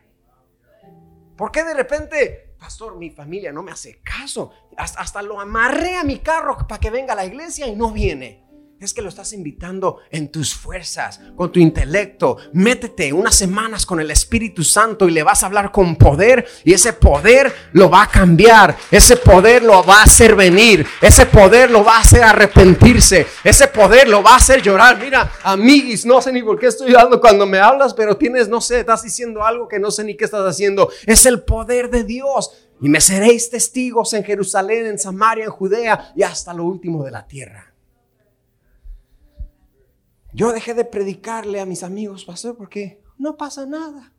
¿Por qué de repente, pastor, mi familia no me hace caso? Hasta, hasta lo amarré a mi carro para que venga a la iglesia y no viene. Es que lo estás invitando en tus fuerzas, con tu intelecto. Métete unas semanas con el Espíritu Santo y le vas a hablar con poder y ese poder lo va a cambiar. Ese poder lo va a hacer venir. Ese poder lo va a hacer arrepentirse. Ese poder lo va a hacer llorar. Mira, amiguis, no sé ni por qué estoy llorando cuando me hablas, pero tienes, no sé, estás diciendo algo que no sé ni qué estás haciendo. Es el poder de Dios. Y me seréis testigos en Jerusalén, en Samaria, en Judea y hasta lo último de la tierra. Yo dejé de predicarle a mis amigos, pastor, porque no pasa nada.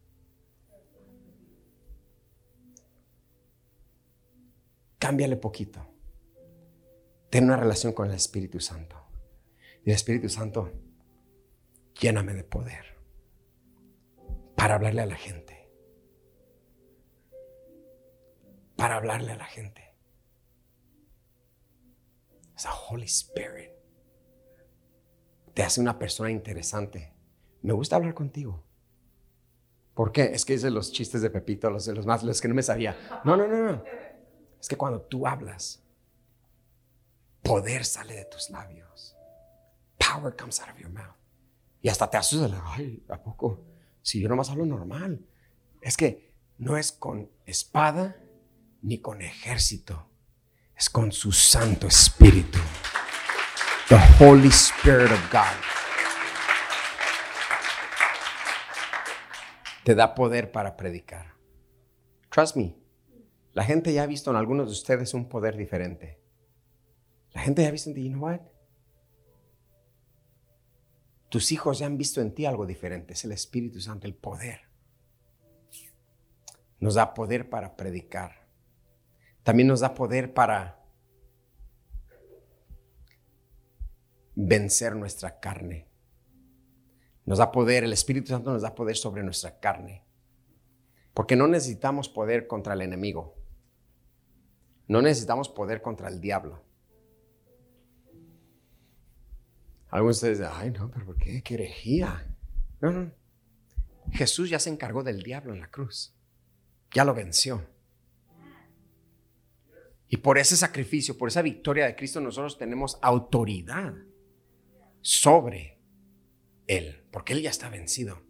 Cámbiale poquito. Ten una relación con el Espíritu Santo. Y el Espíritu Santo, lléname de poder para hablarle a la gente. Para hablarle a la gente. Es a Holy Spirit te hace una persona interesante. Me gusta hablar contigo. ¿Por qué? Es que de los chistes de Pepito, los de los más, los que no me sabía. No, no, no, no. Es que cuando tú hablas, poder sale de tus labios. Power comes out of your mouth. Y hasta te asustas. Ay, ¿a poco? Si yo nomás hablo normal. Es que no es con espada ni con ejército. Es con su Santo Espíritu. The Holy Spirit of God. Te da poder para predicar. Trust me. La gente ya ha visto en algunos de ustedes un poder diferente. La gente ya ha visto en ti, you know what? Tus hijos ya han visto en ti algo diferente. Es el Espíritu Santo, el poder. Nos da poder para predicar. También nos da poder para vencer nuestra carne. Nos da poder, el Espíritu Santo nos da poder sobre nuestra carne. Porque no necesitamos poder contra el enemigo. No necesitamos poder contra el diablo. Algunos de ustedes ay no, pero ¿por qué? ¿Qué herejía? No, no. Jesús ya se encargó del diablo en la cruz. Ya lo venció. Y por ese sacrificio, por esa victoria de Cristo, nosotros tenemos autoridad sobre Él, porque Él ya está vencido.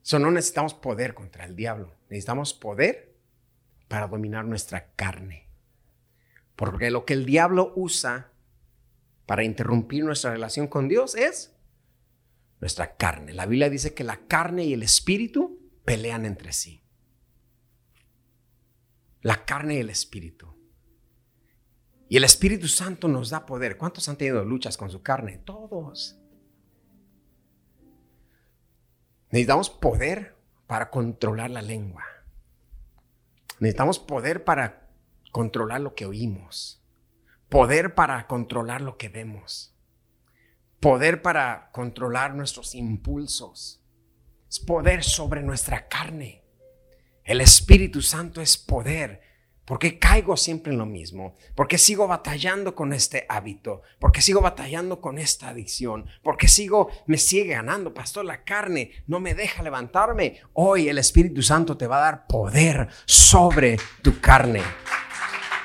So, no necesitamos poder contra el diablo, necesitamos poder para dominar nuestra carne. Porque lo que el diablo usa para interrumpir nuestra relación con Dios es nuestra carne. La Biblia dice que la carne y el espíritu pelean entre sí. La carne y el espíritu. Y el Espíritu Santo nos da poder. ¿Cuántos han tenido luchas con su carne? Todos. Necesitamos poder para controlar la lengua. Necesitamos poder para controlar lo que oímos. Poder para controlar lo que vemos. Poder para controlar nuestros impulsos. Es poder sobre nuestra carne. El Espíritu Santo es poder. ¿Por qué caigo siempre en lo mismo? ¿Por qué sigo batallando con este hábito? ¿Por qué sigo batallando con esta adicción? ¿Por qué sigo, me sigue ganando, pastor? La carne no me deja levantarme. Hoy el Espíritu Santo te va a dar poder sobre tu carne.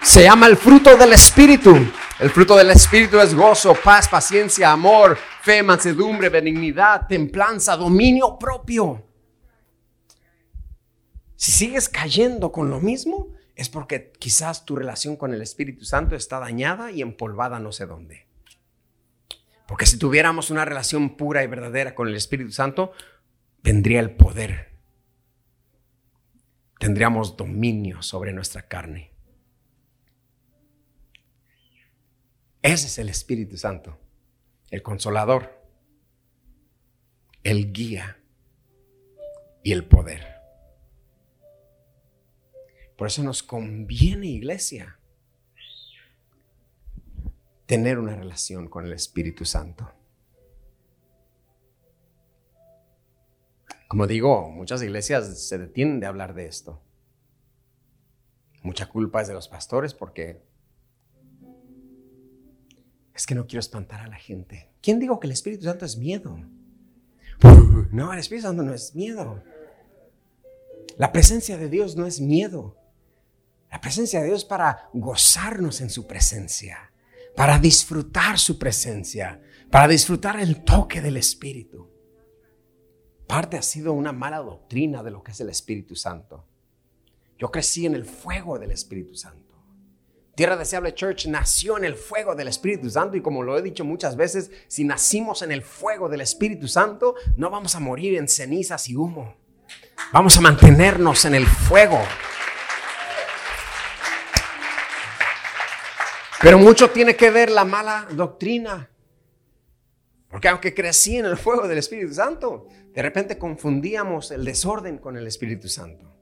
Se llama el fruto del Espíritu. El fruto del Espíritu es gozo, paz, paciencia, amor, fe, mansedumbre, benignidad, templanza, dominio propio. Si sigues cayendo con lo mismo, es porque quizás tu relación con el Espíritu Santo está dañada y empolvada no sé dónde. Porque si tuviéramos una relación pura y verdadera con el Espíritu Santo, vendría el poder. Tendríamos dominio sobre nuestra carne. Ese es el Espíritu Santo, el consolador, el guía y el poder. Por eso nos conviene, iglesia, tener una relación con el Espíritu Santo. Como digo, muchas iglesias se detienen de hablar de esto. Mucha culpa es de los pastores porque es que no quiero espantar a la gente. ¿Quién dijo que el Espíritu Santo es miedo? No, el Espíritu Santo no es miedo. La presencia de Dios no es miedo. La presencia de Dios para gozarnos en su presencia, para disfrutar su presencia, para disfrutar el toque del Espíritu. Parte ha sido una mala doctrina de lo que es el Espíritu Santo. Yo crecí en el fuego del Espíritu Santo. Tierra Deseable Church nació en el fuego del Espíritu Santo y como lo he dicho muchas veces, si nacimos en el fuego del Espíritu Santo, no vamos a morir en cenizas y humo. Vamos a mantenernos en el fuego. Pero mucho tiene que ver la mala doctrina. Porque aunque crecí en el fuego del Espíritu Santo, de repente confundíamos el desorden con el Espíritu Santo.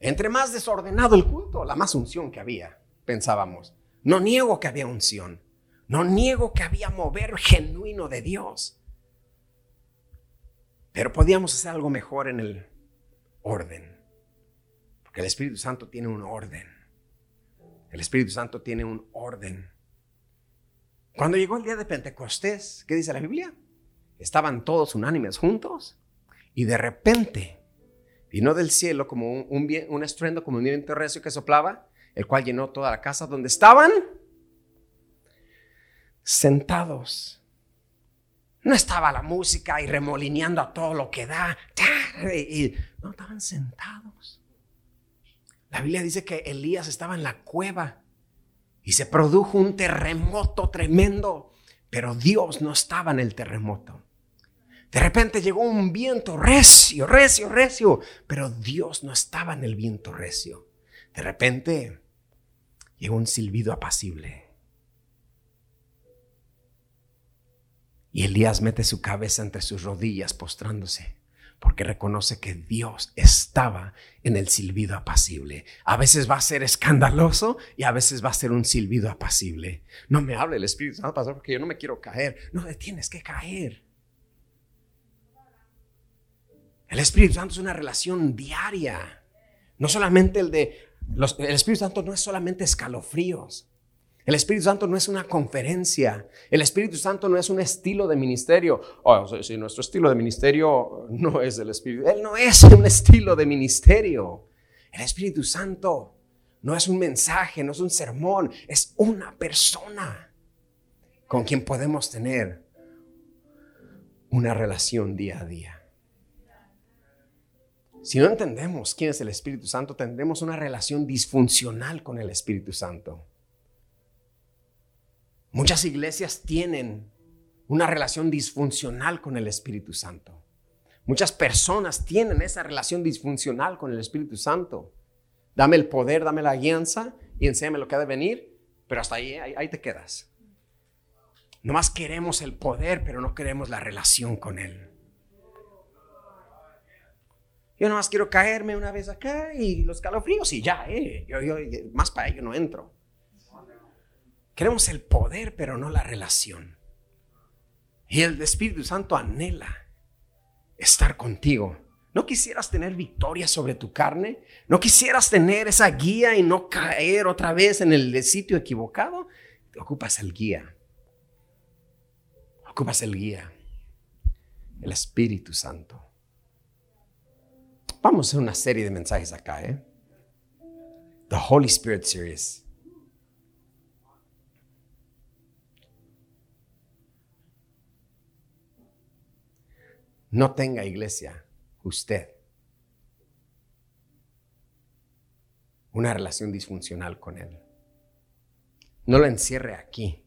Entre más desordenado el culto, la más unción que había, pensábamos. No niego que había unción. No niego que había mover genuino de Dios. Pero podíamos hacer algo mejor en el orden. Porque el Espíritu Santo tiene un orden. El Espíritu Santo tiene un orden. Cuando llegó el día de Pentecostés, ¿qué dice la Biblia? Estaban todos unánimes juntos y de repente Vino del cielo como un, un, estruendo, como un viento recio que soplaba, el cual llenó toda la casa donde estaban sentados. No estaba la música y remolineando a todo lo que da. Y, no, estaban sentados. La Biblia dice que Elías estaba en la cueva y se produjo un terremoto tremendo, pero Dios no estaba en el terremoto. De repente llegó un viento recio, recio, recio, pero Dios no estaba en el viento recio. De repente llegó un silbido apacible. Y Elías mete su cabeza entre sus rodillas postrándose, porque reconoce que Dios estaba en el silbido apacible. A veces va a ser escandaloso y a veces va a ser un silbido apacible. No me hable el Espíritu Santo, porque yo no me quiero caer. No, tienes que caer. El Espíritu Santo es una relación diaria. No solamente el de... el Espíritu Santo no es solamente escalofríos. El Espíritu Santo no es una conferencia. El Espíritu Santo no es un estilo de ministerio. Oh, si nuestro estilo de ministerio no es el Espíritu. Él no es un estilo de ministerio. El Espíritu Santo no es un mensaje, no es un sermón. Es una persona con quien podemos tener una relación día a día. Si no entendemos quién es el Espíritu Santo, tendremos una relación disfuncional con el Espíritu Santo. Muchas iglesias tienen una relación disfuncional con el Espíritu Santo. Muchas personas tienen esa relación disfuncional con el Espíritu Santo. Dame el poder, dame la guianza y enséñame lo que ha de venir, pero hasta ahí, ahí, te quedas. Nomás queremos el poder, pero no queremos la relación con Él. Yo más quiero caerme una vez acá y los calofríos y ya, eh. Yo, más para ello no entro. Queremos el poder, pero no la relación. Y el Espíritu Santo anhela estar contigo. ¿No quisieras tener victoria sobre tu carne? ¿No quisieras tener esa guía y no caer otra vez en el sitio equivocado? Te ocupas el guía. Ocupas el guía. El Espíritu Santo. Vamos a una serie de mensajes acá, ¿eh? The Holy Spirit Series. no tenga iglesia usted. Una relación disfuncional con Él. No lo encierre aquí.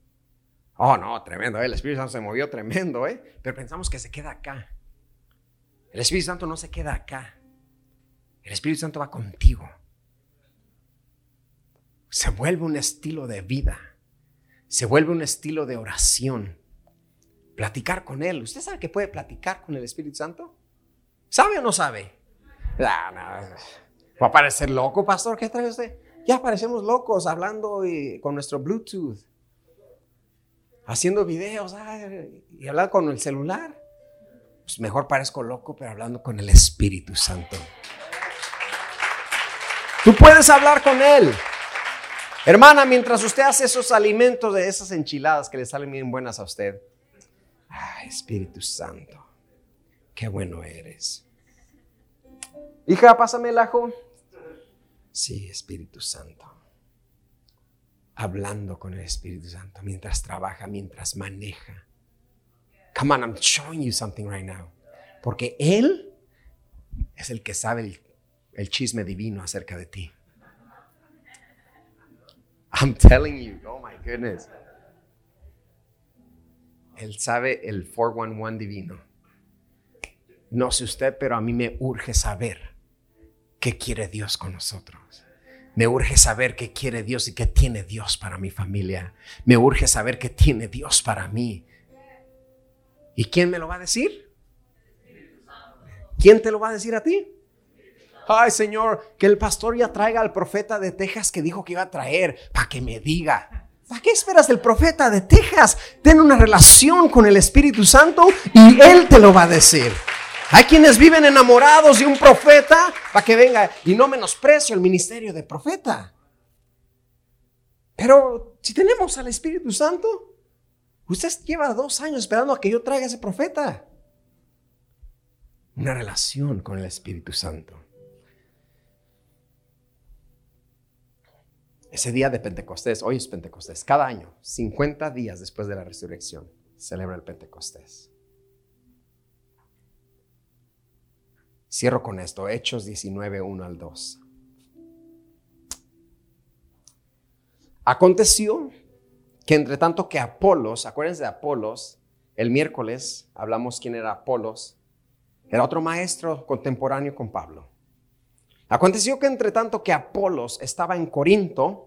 Oh, no, tremendo, eh, el Espíritu Santo se movió tremendo, ¿eh? Pero pensamos que se queda acá. El Espíritu Santo no se queda acá. El Espíritu Santo va contigo. Se vuelve un estilo de vida. Se vuelve un estilo de oración Platicar con Él. ¿Usted sabe que puede platicar con el Espíritu Santo? ¿Sabe o no sabe? Va a parecer loco, pastor. ¿Qué trae usted? Ya parecemos locos hablando con nuestro Bluetooth haciendo videos y hablar con el celular. Pues mejor parezco loco, pero hablando con el Espíritu Santo. Tú puedes hablar con Él. Hermana, mientras usted hace esos alimentos de esas enchiladas que le salen bien buenas a usted. Ay, Espíritu Santo, qué bueno eres. Hija, pásame el ajo. Sí, Espíritu Santo hablando con el Espíritu Santo mientras trabaja, mientras maneja. Come on, I'm showing you something right now. Porque Él es el que sabe el, el chisme divino acerca de ti. I'm telling you, oh my goodness. Él sabe el 411 divino. No sé usted, pero a mí me urge saber qué quiere Dios con nosotros. Me urge saber qué quiere Dios y qué tiene Dios para mi familia. Me urge saber qué tiene Dios para mí. ¿Y quién me lo va a decir? ¿Quién te lo va a decir a ti? Ay, Señor, que el pastor ya traiga al profeta de Texas que dijo que iba a traer para que me diga. ¿Para qué esperas del profeta de Texas? Ten una relación con el Espíritu Santo y Él te lo va a decir. Hay quienes viven enamorados de un profeta para que venga y no menosprecio el ministerio de profeta. Pero si tenemos al Espíritu Santo, usted lleva dos años esperando a que yo traiga ese profeta. Una relación con el Espíritu Santo. Ese día de Pentecostés, hoy es Pentecostés, cada año, 50 días después de la resurrección, celebra el Pentecostés. Cierro con esto, Hechos 19, 1 al 2. Aconteció que entre tanto que Apolos, acuérdense de Apolos, el miércoles hablamos quién era Apolos, era otro maestro contemporáneo con Pablo. Aconteció que entre tanto que Apolos estaba en Corinto,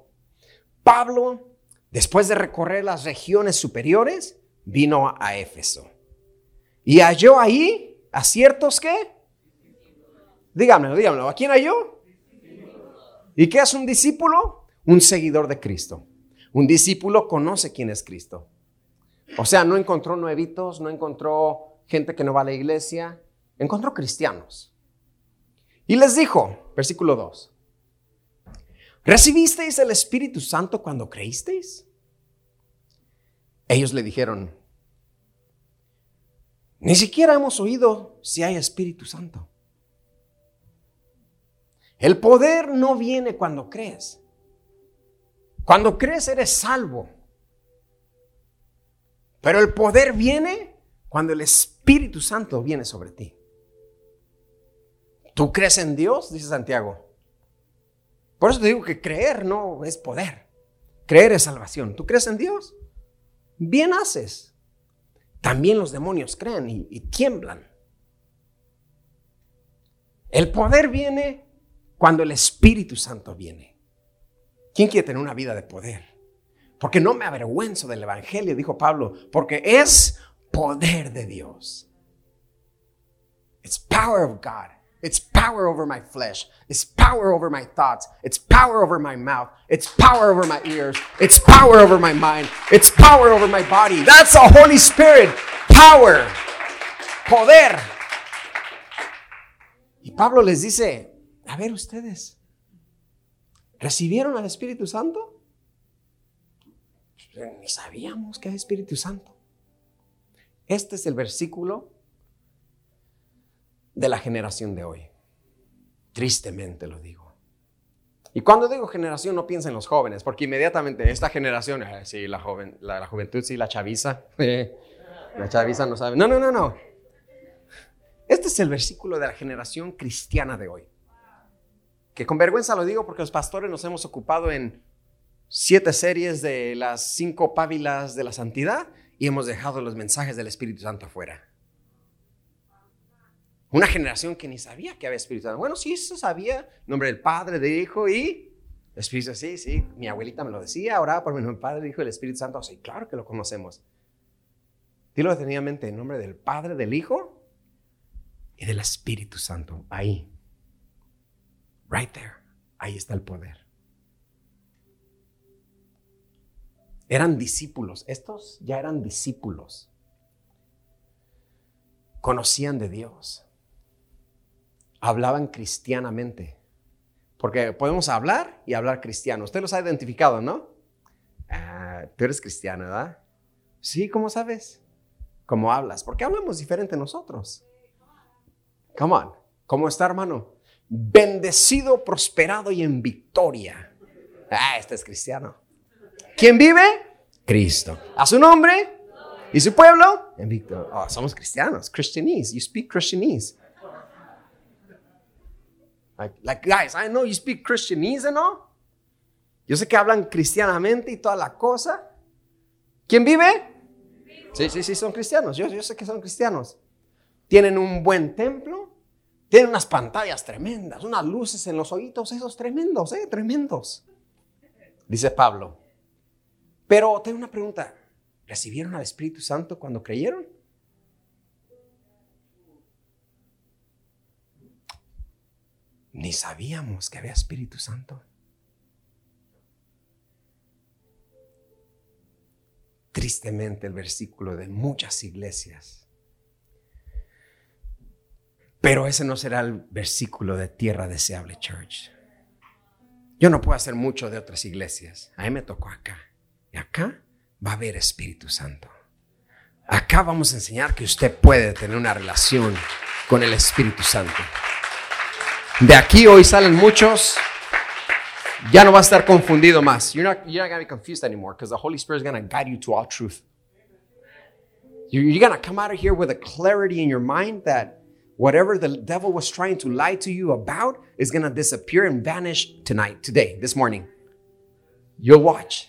Pablo, después de recorrer las regiones superiores, vino a Éfeso. Y halló ahí a ciertos que Dígamelo, dígamelo. ¿A quién halló? ¿Y qué es un discípulo? Un seguidor de Cristo. Un discípulo conoce quién es Cristo. O sea, no encontró nuevitos, no encontró gente que no va a la iglesia, encontró cristianos. Y les dijo, versículo 2, ¿recibisteis el Espíritu Santo cuando creísteis? Ellos le dijeron, ni siquiera hemos oído si hay Espíritu Santo. El poder no viene cuando crees. Cuando crees eres salvo. Pero el poder viene cuando el Espíritu Santo viene sobre ti. ¿Tú crees en Dios? Dice Santiago. Por eso te digo que creer no es poder. Creer es salvación. ¿Tú crees en Dios? Bien haces. También los demonios creen y, tiemblan. El poder viene cuando el Espíritu Santo viene. ¿Quién quiere tener una vida de poder? Porque no me avergüenzo del Evangelio, dijo Pablo, porque es poder de Dios. It's power of God. It's power over my flesh. It's power over my thoughts. It's power over my mouth. It's power over my ears. It's power over my mind. It's power over my body. That's the Holy Spirit. Power. Poder. Y Pablo les dice, a ver ustedes, ¿recibieron al Espíritu Santo? Ni sabíamos que hay Espíritu Santo. Este es el versículo de la generación de hoy. Tristemente lo digo. Y cuando digo generación no piensa en los jóvenes, porque inmediatamente esta generación, eh, sí, la, joven, la, juventud, sí, la chaviza, <laughs> la chaviza no sabe. No, no, no, no. Este es el versículo de la generación cristiana de hoy. que con vergüenza lo digo porque los pastores nos hemos ocupado en siete series de las cinco pábilas de la santidad y hemos dejado los mensajes del Espíritu Santo afuera. Una generación que ni sabía que había Espíritu Santo. Bueno, sí, eso sabía. Nombre del Padre, del Hijo y Espíritu sí, sí. Mi abuelita me lo decía, oraba por mi nombre, Padre, Hijo y el Espíritu Santo. Sí, claro que lo conocemos. Dilo detenidamente en nombre del Padre, del Hijo y del Espíritu Santo. Ahí. Right there. Ahí está el poder. Eran discípulos. Estos ya eran discípulos. Conocían de Dios. Hablaban cristianamente. Porque podemos hablar y hablar cristiano. Usted los ha identificado, ¿no? Ah, tú eres cristiano, ¿verdad? Sí, ¿cómo sabes? ¿Cómo hablas? Porque hablamos diferente nosotros. Come on. ¿Cómo está, hermano? Bendecido, prosperado y en victoria. Ah, este es cristiano. ¿Quién vive? Cristo. ¿A su nombre? ¿Y su pueblo? En victoria. Oh, somos cristianos. Christianese. You speak Christianese. Like, guys, I know you speak Christianese no? Yo sé que hablan cristianamente y toda la cosa. ¿Quién vive? Sí, sí, sí, son cristianos. Yo, yo sé que son cristianos. Tienen un buen templo. Tienen unas pantallas tremendas, unas luces en los oídos, esos tremendos, ¿eh? Tremendos. Dice Pablo. Pero tengo una pregunta. ¿Recibieron al Espíritu Santo cuando creyeron? Ni sabíamos que había Espíritu Santo. Tristemente el versículo de muchas iglesias. Pero ese no será el versículo de Tierra Deseable Church. Yo no puedo hacer mucho de otras iglesias. A mí me tocó acá. Y acá va a haber Espíritu Santo. Acá vamos a enseñar que usted puede tener una relación con el Espíritu Santo. De aquí hoy salen muchos. Ya no va a estar confundido más. You're not, you're not going to be confused anymore because the Holy Spirit is going to guide you to all truth. You're going to come out of here with a clarity in your mind that whatever the devil was trying to lie to you about is going to disappear and vanish tonight, today, this morning. You'll watch.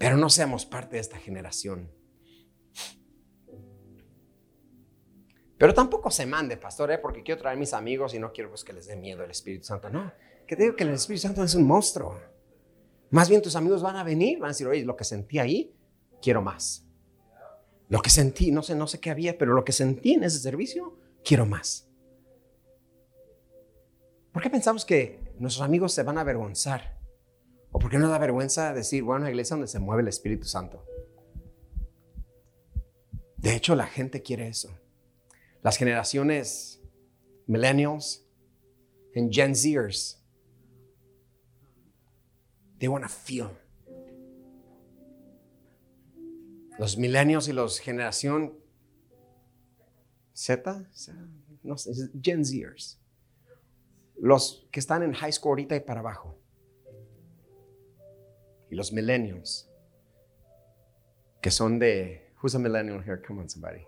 Pero no seamos parte de esta generación Pero tampoco se mande, pastor, ¿eh? porque quiero traer a mis amigos y no quiero pues, que les dé miedo el Espíritu Santo. No, que te digo que el Espíritu Santo es un monstruo. Más bien tus amigos van a venir, van a decir, oye, lo que sentí ahí, quiero más. Lo que sentí, no sé, no sé qué había, pero lo que sentí en ese servicio, quiero más. ¿Por qué pensamos que nuestros amigos se van a avergonzar? ¿O por qué no da vergüenza decir, bueno, una iglesia donde se mueve el Espíritu Santo? De hecho, la gente quiere eso. Las generaciones millennials and Gen Zers, they want to feel. Los millennials y los generación Z, no sé, Gen Zers. Los que están en high school ahorita y para abajo. Y los millennials, que son de, who's a millennial here? Come on, somebody.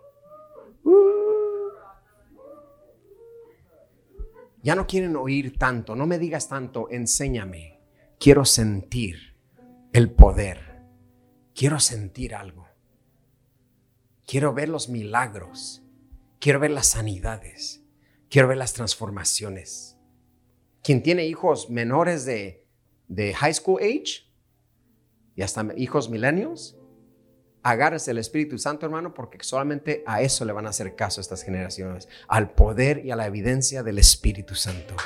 Ya no quieren oír tanto, no me digas tanto, enséñame. Quiero sentir el poder. Quiero sentir algo. Quiero ver los milagros. Quiero ver las sanidades. Quiero ver las transformaciones. Quien tiene hijos menores de, de high school age y hasta hijos millennials, Agárrese el Espíritu Santo, hermano, porque solamente a eso le van a hacer caso estas generaciones, al poder y a la evidencia del Espíritu Santo.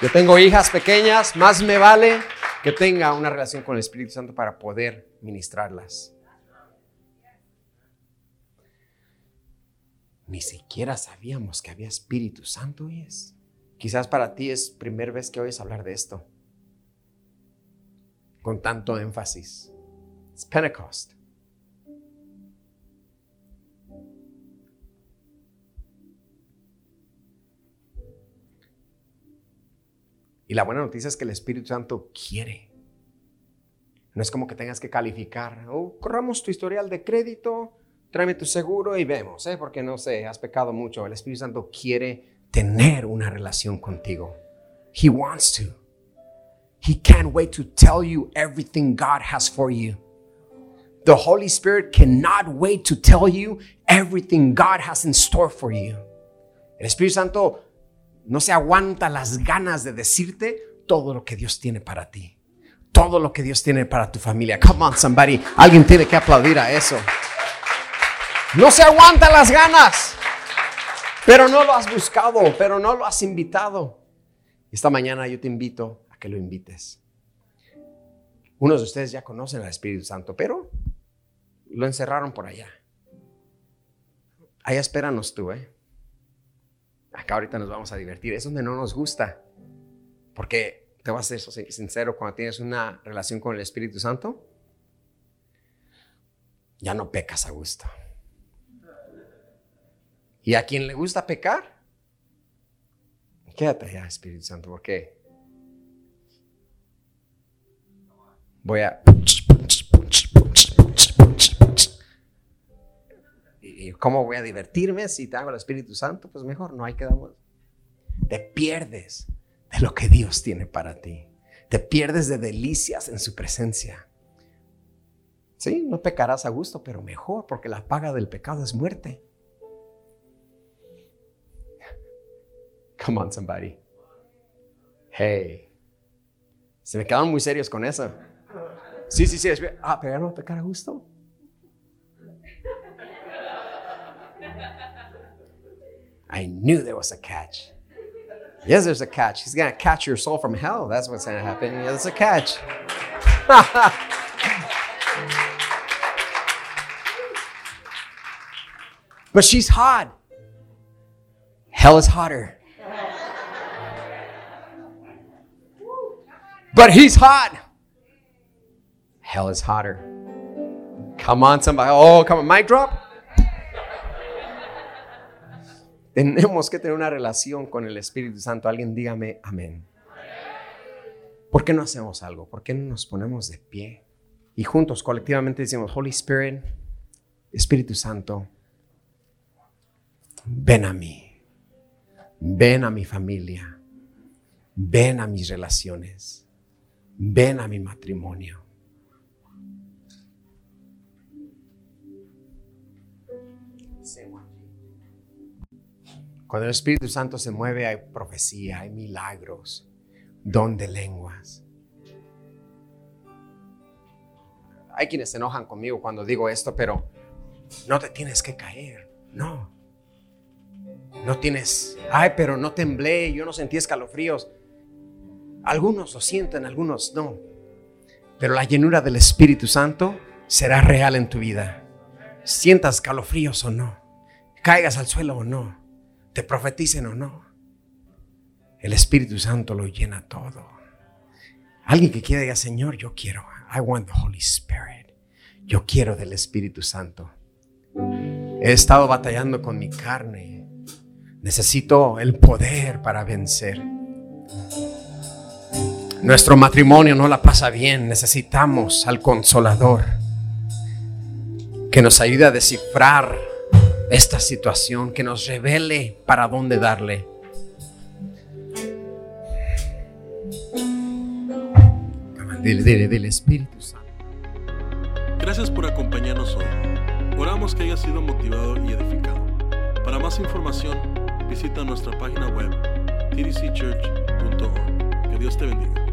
Yo tengo hijas pequeñas, más me vale que tenga una relación con el Espíritu Santo para poder ministrarlas. Ni siquiera sabíamos que había Espíritu Santo y es. Quizás para ti es primera vez que oyes hablar de esto con tanto énfasis. It's Pentecost. Y la buena noticia es que el Espíritu Santo quiere. No es como que tengas que calificar. Oh, corramos tu historial de crédito. tráeme tu seguro y vemos, ¿eh? porque no sé, has pecado mucho. El Espíritu Santo quiere tener una relación contigo. He wants to. He can't wait to tell you everything God has for you. The Holy Spirit cannot wait to tell you everything God has in store for you. El Espíritu Santo no se aguanta las ganas de decirte todo lo que Dios tiene para ti. Todo lo que Dios tiene para tu familia. Come on, somebody. Alguien tiene que aplaudir a eso. No se aguanta las ganas. Pero no lo has buscado, pero no lo has invitado. Esta mañana yo te invito a que lo invites. Unos de ustedes ya conocen al Espíritu Santo, pero lo encerraron por allá. Allá espéranos tú, ¿eh? Acá ahorita nos vamos a divertir. Es donde no nos gusta. Porque te voy a ser sincero, cuando tienes una relación con el Espíritu Santo, ya no pecas a gusto. Y a quien le gusta pecar, quédate allá, Espíritu Santo, porque voy a... ¿Y cómo voy a divertirme si te hago el Espíritu Santo? Pues mejor, no hay que dar. Te pierdes de lo que Dios tiene para ti. Te pierdes de delicias en su presencia. Sí, no pecarás a gusto, pero mejor, porque la paga del pecado es muerte. Come on, somebody. Hey. Se me quedaron muy serios con eso. Sí, sí, sí. Ah, pero no pecar a gusto. I knew there was a catch. Yes, there's a catch. He's going to catch your soul from hell. That's what's going to happen. Yeah, there's a catch. <laughs> but she's hot. Hell is hotter. But he's hot. Hell is hotter. Come on, somebody. Oh, come on. Mic drop. Tenemos que tener una relación con el Espíritu Santo. Alguien dígame amén. ¿Por qué no hacemos algo? ¿Por qué no nos ponemos de pie? Y juntos, colectivamente decimos, Holy Spirit, Espíritu Santo, ven a mí. Ven a mi familia. Ven a mis relaciones. Ven a mi matrimonio. Cuando el Espíritu Santo se mueve hay profecía, hay milagros, don de lenguas. Hay quienes se enojan conmigo cuando digo esto, pero no te tienes que caer, no. No tienes, ay, pero no temblé, yo no sentí escalofríos. Algunos lo sienten, algunos no. Pero la llenura del Espíritu Santo será real en tu vida. Sientas escalofríos o no, caigas al suelo o no te profeticen o no. El Espíritu Santo lo llena todo. Alguien que quiera diga, Señor, yo quiero. I want the Holy Spirit. Yo quiero del Espíritu Santo. He estado batallando con mi carne. Necesito el poder para vencer. Nuestro matrimonio no la pasa bien. Necesitamos al consolador que nos ayude a descifrar esta situación, que nos revele para dónde darle. Dile, dile, dile, Espíritu Santo. Gracias por acompañarnos hoy. Oramos que haya sido motivado y edificado. Para más información, visita nuestra página web tdcchurch.org. Que Dios te bendiga.